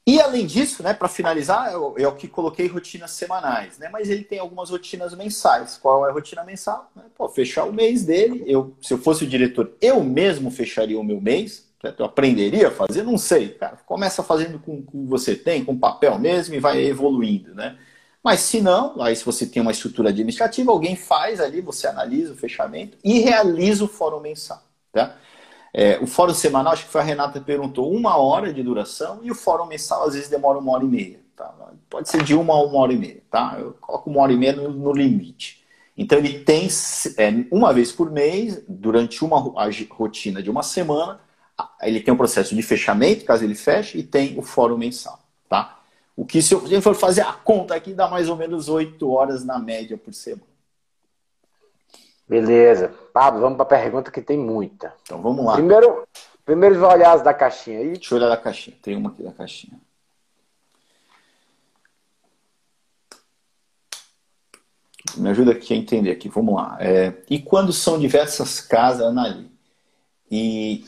E além disso, né, para finalizar, eu, eu que coloquei rotinas semanais, né? Mas ele tem algumas rotinas mensais. Qual é a rotina mensal? Pô, fechar o mês dele. Eu, se eu fosse o diretor, eu mesmo fecharia o meu mês. Eu aprenderia a fazer? Não sei, cara. Começa fazendo com o que você tem, com papel mesmo, e vai evoluindo, né? Mas se não, aí se você tem uma estrutura administrativa, alguém faz ali, você analisa o fechamento e realiza o fórum mensal, tá? É, o fórum semanal, acho que foi a Renata que perguntou, uma hora de duração e o fórum mensal às vezes demora uma hora e meia. Tá? Pode ser de uma a uma hora e meia. Tá? Eu coloco uma hora e meia no, no limite. Então ele tem é, uma vez por mês, durante uma rotina de uma semana, ele tem um processo de fechamento, caso ele feche, e tem o fórum mensal. Tá? O que se eu for fazer a conta aqui, dá mais ou menos oito horas na média por semana. Beleza. Pablo, vamos para a pergunta que tem muita. Então vamos lá. Primeiro, primeiro olhar as da caixinha aí. Deixa eu olhar da caixinha. Tem uma aqui da caixinha. Me ajuda aqui a entender aqui. Vamos lá. É, e quando são diversas casas, Anali, e,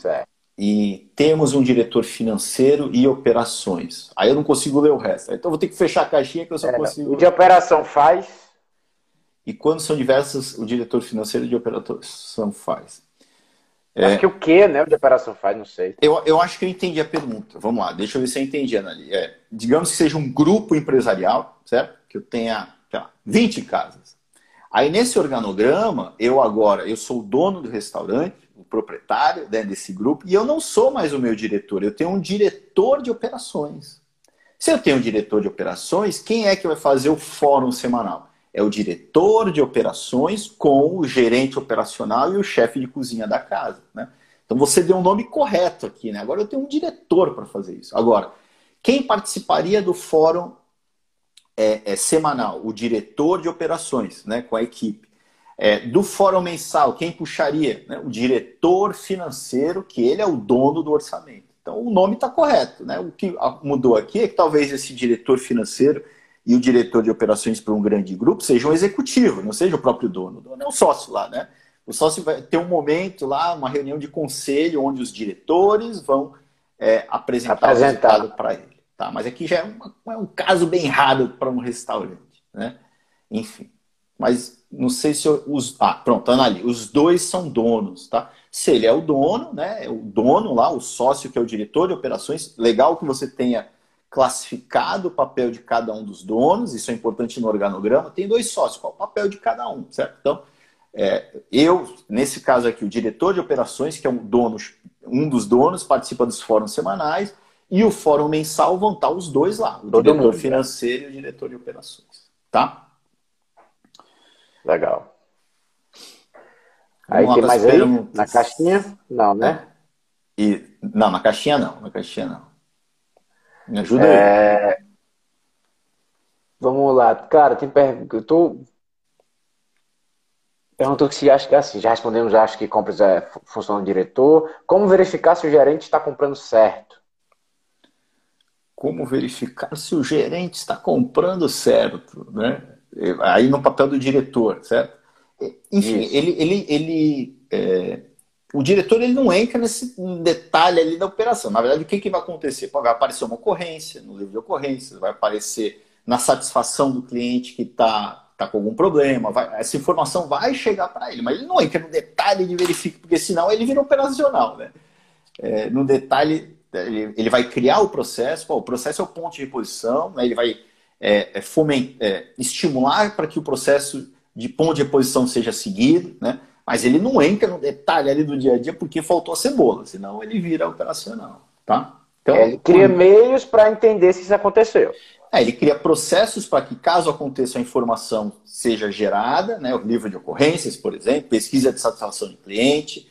e temos um diretor financeiro e operações. Aí eu não consigo ler o resto. Então vou ter que fechar a caixinha que eu só é, consigo. O de operação faz e quando são diversas, o diretor financeiro de operação faz. É, acho que o que, né? O de operação faz, não sei. Eu, eu acho que eu entendi a pergunta. Vamos lá, deixa eu ver se eu entendi, Anali. É, digamos que seja um grupo empresarial, certo? Que eu tenha lá, 20 casas. Aí nesse organograma, eu agora, eu sou o dono do restaurante, o proprietário né, desse grupo, e eu não sou mais o meu diretor, eu tenho um diretor de operações. Se eu tenho um diretor de operações, quem é que vai fazer o fórum semanal? É o diretor de operações com o gerente operacional e o chefe de cozinha da casa. Né? Então você deu um nome correto aqui, né? Agora eu tenho um diretor para fazer isso. Agora, quem participaria do fórum é, é, semanal? O diretor de operações, né? Com a equipe. É, do fórum mensal, quem puxaria? Né? O diretor financeiro, que ele é o dono do orçamento. Então o nome está correto. Né? O que mudou aqui é que talvez esse diretor financeiro e o diretor de operações para um grande grupo seja um executivo, não seja o próprio dono. O dono é um sócio lá, né? O sócio vai ter um momento lá, uma reunião de conselho, onde os diretores vão é, apresentar, o resultado para ele. tá? Mas aqui já é, uma, é um caso bem raro para um restaurante, né? Enfim, mas não sei se eu, os ah pronto, ali, os dois são donos, tá? Se ele é o dono, né? O dono lá, o sócio que é o diretor de operações, legal que você tenha classificado o papel de cada um dos donos, isso é importante no organograma. Tem dois sócios, qual é o papel de cada um, certo? Então, é, eu, nesse caso aqui, o diretor de operações, que é um, dono, um dos donos, participa dos fóruns semanais, e o fórum mensal vão estar os dois lá, o Todo diretor mundo, financeiro e o diretor de operações. Tá? Legal. Aí tem mais aí? Na caixinha? Não, né? E, não, na caixinha não, na caixinha não. Me ajuda é... aí. Vamos lá. Cara, tem pergunta. Eu tô. Perguntou se acha que assim, já respondemos, já acho que compras é função do diretor. Como verificar se o gerente está comprando certo? Como verificar se o gerente está comprando certo, né? Aí no papel do diretor, certo? Enfim, Isso. ele, ele, ele é, o diretor ele não entra nesse detalhe ali da operação. Na verdade, o que, que vai acontecer? Vai aparecer uma ocorrência no livro de ocorrências, vai aparecer na satisfação do cliente que está tá com algum problema, vai, essa informação vai chegar para ele, mas ele não entra no detalhe de verificar, porque senão ele vira operacional. Né? É, no detalhe, ele, ele, vai criar o processo, pô, o processo é o ponto de reposição, né? ele vai é, é, fomentar, é, estimular para que o processo de ponto de reposição seja seguido, né? Mas ele não entra no detalhe ali do dia a dia porque faltou a cebola, senão ele vira operacional, tá? Então, é, ele cria quando... meios para entender se isso aconteceu. É, ele cria processos para que, caso aconteça, a informação seja gerada, né, o livro de ocorrências, por exemplo, pesquisa de satisfação de cliente,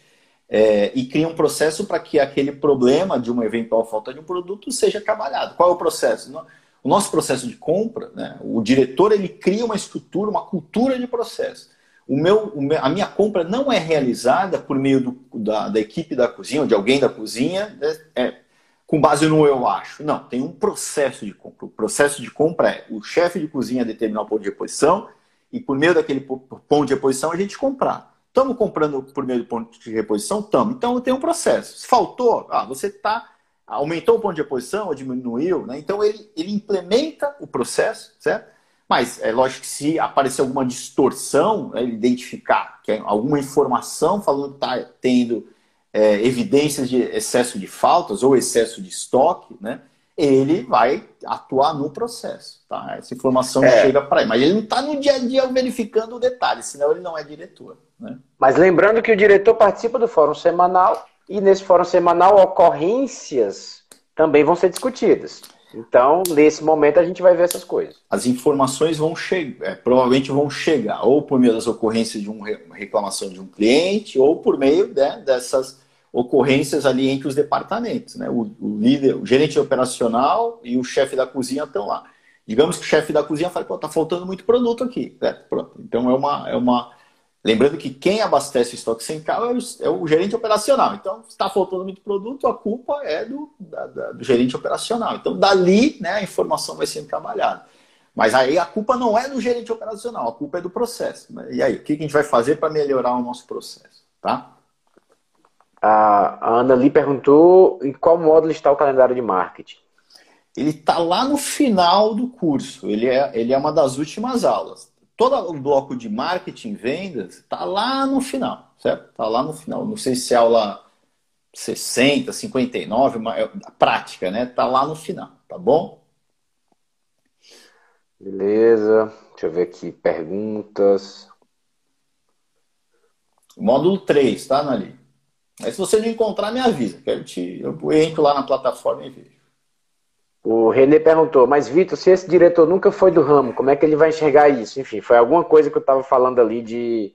é, e cria um processo para que aquele problema de uma eventual falta de um produto seja trabalhado. Qual é o processo? O nosso processo de compra, né, o diretor ele cria uma estrutura, uma cultura de processo. O meu, a minha compra não é realizada por meio do, da, da, equipe da cozinha, ou de alguém da cozinha, né, é, com base no eu acho. Não, tem um processo de compra. O processo de compra é o chefe de cozinha determinar o ponto de reposição e por meio daquele ponto de reposição a gente comprar. Estamos comprando por meio do ponto de reposição? Estamos. Então tem um processo. Se faltou, ah, você está aumentou o ponto de reposição ou diminuiu, né? Então ele, ele implementa o processo, certo? Mas é lógico que se aparecer alguma distorção, né, ele identificar que é alguma informação falando que está tendo é, evidências de excesso de faltas ou excesso de estoque, né? Ele vai atuar no processo, tá? Essa informação é. chega para ele, mas ele não está no dia a dia verificando o detalhe, senão ele não é diretor, né? Mas lembrando que o diretor participa do fórum semanal e nesse fórum semanal ocorrências também vão ser discutidas. Então, nesse momento, a gente vai ver essas coisas. As informações vão chegar, é, provavelmente vão chegar, ou por meio das ocorrências de uma reclamação de um cliente, ou por meio né, dessas ocorrências ali entre os departamentos. Né? O, o, líder, o gerente operacional e o chefe da cozinha estão lá. Digamos que o chefe da cozinha fala, pô, tá faltando muito produto aqui. Né? Pronto. Então é uma, é uma Lembrando que quem abastece o estoque central é o, é o gerente operacional. Então, se está faltando muito produto, a culpa é do, da, da, do gerente operacional. Então, dali né, a informação vai sendo trabalhada. Mas aí a culpa não é do gerente operacional, a culpa é do processo. Né? E aí, o que a gente vai fazer para melhorar o nosso processo? Tá? A Ana Lee perguntou em qual módulo está o calendário de marketing. Ele está lá no final do curso. Ele é, ele é uma das últimas aulas todo o bloco de marketing vendas está lá no final, certo? Está lá no final. Não sei se é aula 60, 59, uma, é, a prática, né? Está lá no final, tá bom? Beleza. Deixa eu ver aqui, perguntas. Módulo 3, tá, Nali? Aí se você não encontrar, me avisa. Quero te... Eu entro lá na plataforma e vejo. O Renê perguntou, mas Vitor, se esse diretor nunca foi do ramo, como é que ele vai enxergar isso? Enfim, foi alguma coisa que eu estava falando ali de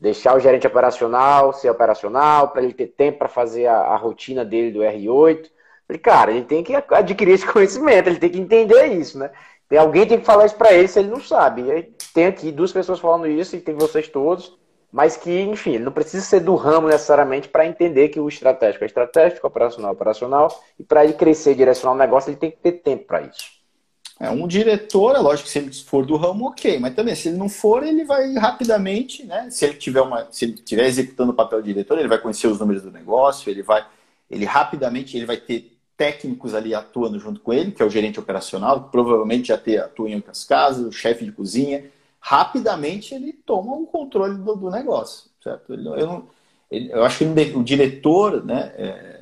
deixar o gerente operacional ser operacional, para ele ter tempo para fazer a, a, rotina dele do R8. Falei, cara, ele tem que adquirir esse conhecimento, ele tem que entender isso, né? Tem alguém tem que falar isso para ele se ele não sabe. Tem aqui duas pessoas falando isso e tem vocês todos mas que, enfim, ele não precisa ser do ramo necessariamente para entender que o estratégico é estratégico, operacional é operacional, e para ele crescer e direcionar o negócio, ele tem que ter tempo para isso. É, um diretor, é lógico que se ele for do ramo, ok, mas também se ele não for, ele vai rapidamente, né? Se ele tiver uma, se ele estiver executando o papel de diretor, ele vai conhecer os números do negócio, ele vai, ele rapidamente, ele vai ter técnicos ali atuando junto com ele, que é o gerente operacional, que provavelmente já tem, atua em outras casas, o chefe de cozinha, rapidamente ele toma o controle do, do negócio, certo? Ele, eu, não, ele, eu, acho que o diretor, né, é,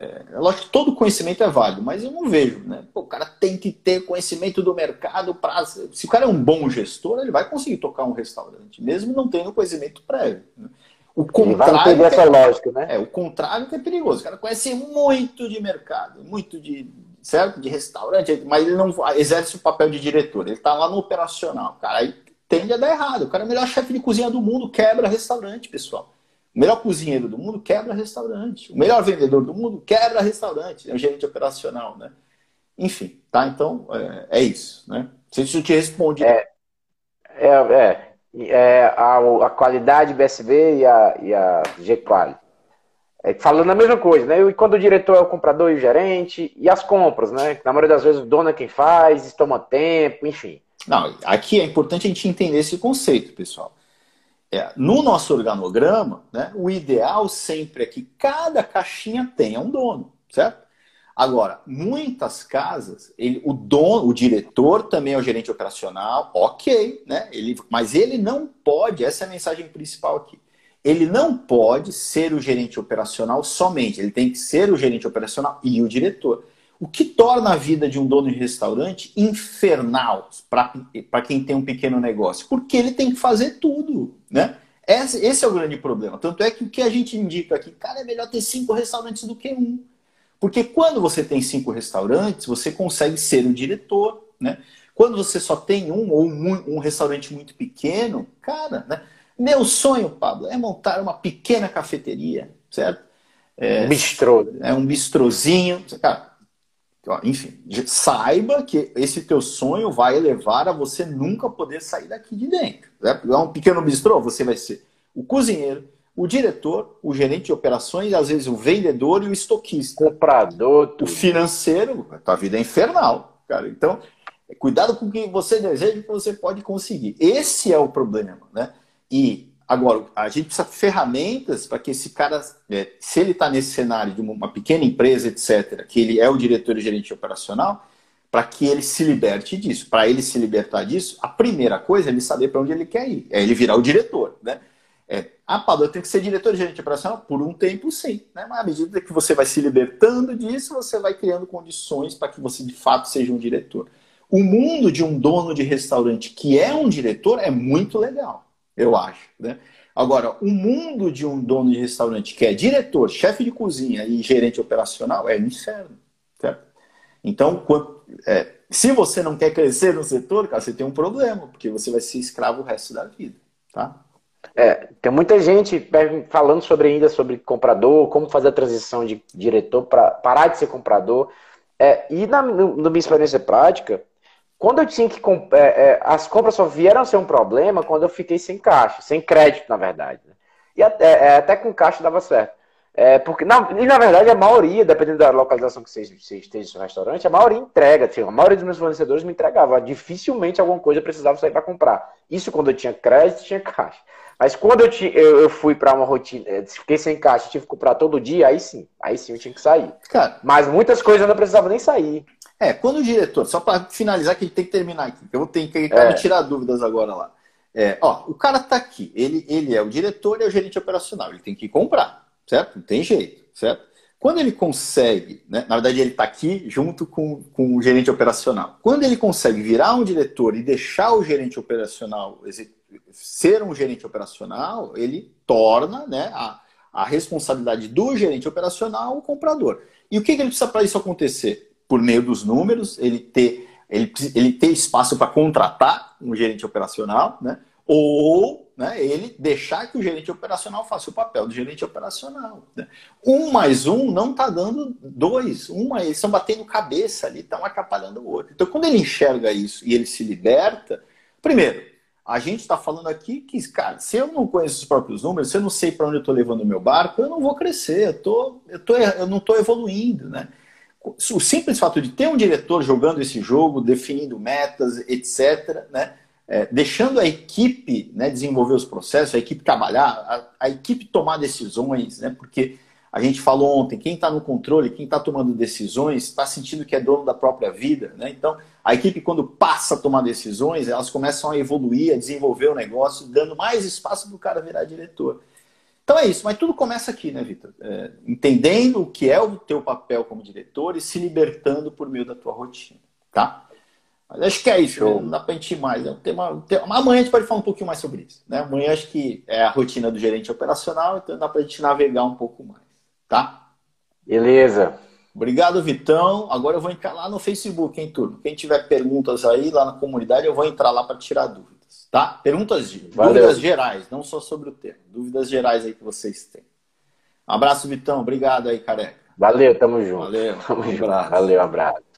é, é, lógico que todo conhecimento é válido, mas eu não vejo, né? Pô, o cara tem que ter conhecimento do mercado para. Se o cara é um bom gestor, ele vai conseguir tocar um restaurante, mesmo não tendo conhecimento prévio. Né? O contrário. É, lógica, né? É, o contrário que é perigoso. O cara conhece muito de mercado, muito de, certo? de restaurante, mas ele não exerce o papel de diretor. Ele está lá no operacional. Cara, aí tende a dar errado. O cara é o melhor chefe de cozinha do mundo, quebra restaurante, pessoal. O melhor cozinheiro do mundo quebra restaurante. O melhor vendedor do mundo quebra restaurante. É o gerente operacional, né? Enfim, tá? Então, é, é isso, né? Se eu te responde. É, é, é é, a, a qualidade BSB e a, e a G-Quali. É, falando a mesma coisa, né? E quando o diretor é o comprador e o gerente, e as compras, né? Na maioria das vezes o dono é quem faz, isso toma tempo, enfim. Não, aqui é importante a gente entender esse conceito, pessoal. É, no nosso organograma, né, o ideal sempre é que cada caixinha tenha um dono, certo? Agora, muitas casas, ele, o dono, o diretor também é o gerente operacional, ok, né? Ele, mas ele não pode, essa é a mensagem principal aqui. Ele não pode ser o gerente operacional somente, ele tem que ser o gerente operacional e o diretor. O que torna a vida de um dono de restaurante infernal para quem tem um pequeno negócio? Porque ele tem que fazer tudo, né? Esse, esse é o grande problema. Tanto é que o que a gente indica aqui, cara, é melhor ter cinco restaurantes do que um. Porque quando você tem cinco restaurantes, você consegue ser o diretor, né? Quando você só tem um ou um, um restaurante muito pequeno, cara, né? Meu sonho, Pablo, é montar uma pequena cafeteria, certo? É, um bistrô. É um bistrozinho. Cara, enfim, saiba que esse teu sonho vai levar a você nunca poder sair daqui de dentro. Né? É um pequeno bistrô, você vai ser o cozinheiro, o diretor, o gerente de operações, às vezes o vendedor e o estoquista. Comprador, tudo. o financeiro, a tua vida é infernal, cara. Então, cuidado com o que você deseja que você pode conseguir. Esse é o problema, né? E agora, a gente precisa de ferramentas para que esse cara, é, se ele está nesse cenário de uma pequena empresa, etc., que ele é o diretor e gerente operacional, para que ele se liberte disso. Para ele se libertar disso, a primeira coisa é ele saber para onde ele quer ir. É ele virar o diretor, né? É, ah, Pablo, eu tenho que ser diretor de gerente operacional? Por um tempo, sim. Né? Mas à medida que você vai se libertando disso, você vai criando condições para que você de fato seja um diretor. O mundo de um dono de restaurante que é um diretor é muito legal, eu acho. Né? Agora, o mundo de um dono de restaurante que é diretor, chefe de cozinha e gerente operacional é um inferno. Certo? Então, quando, é, se você não quer crescer no setor, cara, você tem um problema, porque você vai ser escravo o resto da vida. Tá? É, tem muita gente falando sobre ainda sobre comprador, como fazer a transição de diretor para parar de ser comprador. É, e na, no, na minha experiência prática, quando eu tinha que. É, é, as compras só vieram a ser um problema quando eu fiquei sem caixa, sem crédito, na verdade. Né? E até, é, até com caixa dava certo. É, porque, na, e na verdade, a maioria, dependendo da localização que você, você esteja no restaurante, a maioria entrega. A maioria dos meus fornecedores me entregava. Dificilmente alguma coisa eu precisava sair para comprar. Isso quando eu tinha crédito tinha caixa. Mas quando eu, eu, eu fui para uma rotina, eh, fiquei sem caixa, tive que comprar todo dia, aí sim, aí sim eu tinha que sair. Cara, Mas muitas coisas eu não precisava nem sair. É, quando o diretor, só para finalizar, que a gente tem que terminar aqui, que eu vou ter que é. tirar dúvidas agora lá. É, ó, o cara tá aqui, ele, ele é o diretor e é o gerente operacional, ele tem que comprar, certo? Não tem jeito, certo? Quando ele consegue, né, na verdade ele está aqui junto com, com o gerente operacional. Quando ele consegue virar um diretor e deixar o gerente operacional ser um gerente operacional, ele torna né, a, a responsabilidade do gerente operacional o comprador. E o que, que ele precisa para isso acontecer? Por meio dos números, ele ter, ele, ele ter espaço para contratar um gerente operacional, né? ou né, ele deixar que o gerente operacional faça o papel do gerente operacional. Né? Um mais um não está dando dois. Um, eles estão batendo cabeça ali, estão atrapalhando o outro. Então, quando ele enxerga isso e ele se liberta, primeiro, a gente está falando aqui que, cara, se eu não conheço os próprios números, se eu não sei para onde eu estou levando o meu barco, eu não vou crescer, eu, tô, eu, tô, eu não estou evoluindo, né? O simples fato de ter um diretor jogando esse jogo, definindo metas, etc., né? É, deixando a equipe né, desenvolver os processos, a equipe trabalhar, a, a, equipe tomar decisões, né? Porque A gente falou ontem, quem está no controle, quem está tomando decisões, está sentindo que é dono da própria vida. Né? Então, a equipe, quando passa a tomar decisões, elas começam a evoluir, a desenvolver o negócio, dando mais espaço para o cara virar diretor. Então é isso, mas tudo começa aqui, né, Vitor? É, entendendo o que é o teu papel como diretor e se libertando por meio da tua rotina, tá? Mas acho que é isso, né? não dá para gente ir mais. É um tema, um tema, amanhã a gente pode falar um pouquinho mais sobre isso. Né? Amanhã acho que é a rotina do gerente operacional, então dá para a gente navegar um pouco mais. Tá? Beleza. Obrigado, Vitão. Agora eu vou entrar lá no Facebook, hein, turma? Quem tiver perguntas aí lá na comunidade, eu vou entrar lá para tirar dúvidas, tá? Perguntas de dúvidas gerais, não só sobre o tema. Dúvidas gerais aí que vocês têm. Um abraço, Vitão. Obrigado aí, careca. Valeu, tamo junto. Valeu. Tamo um junto. Valeu, um abraço.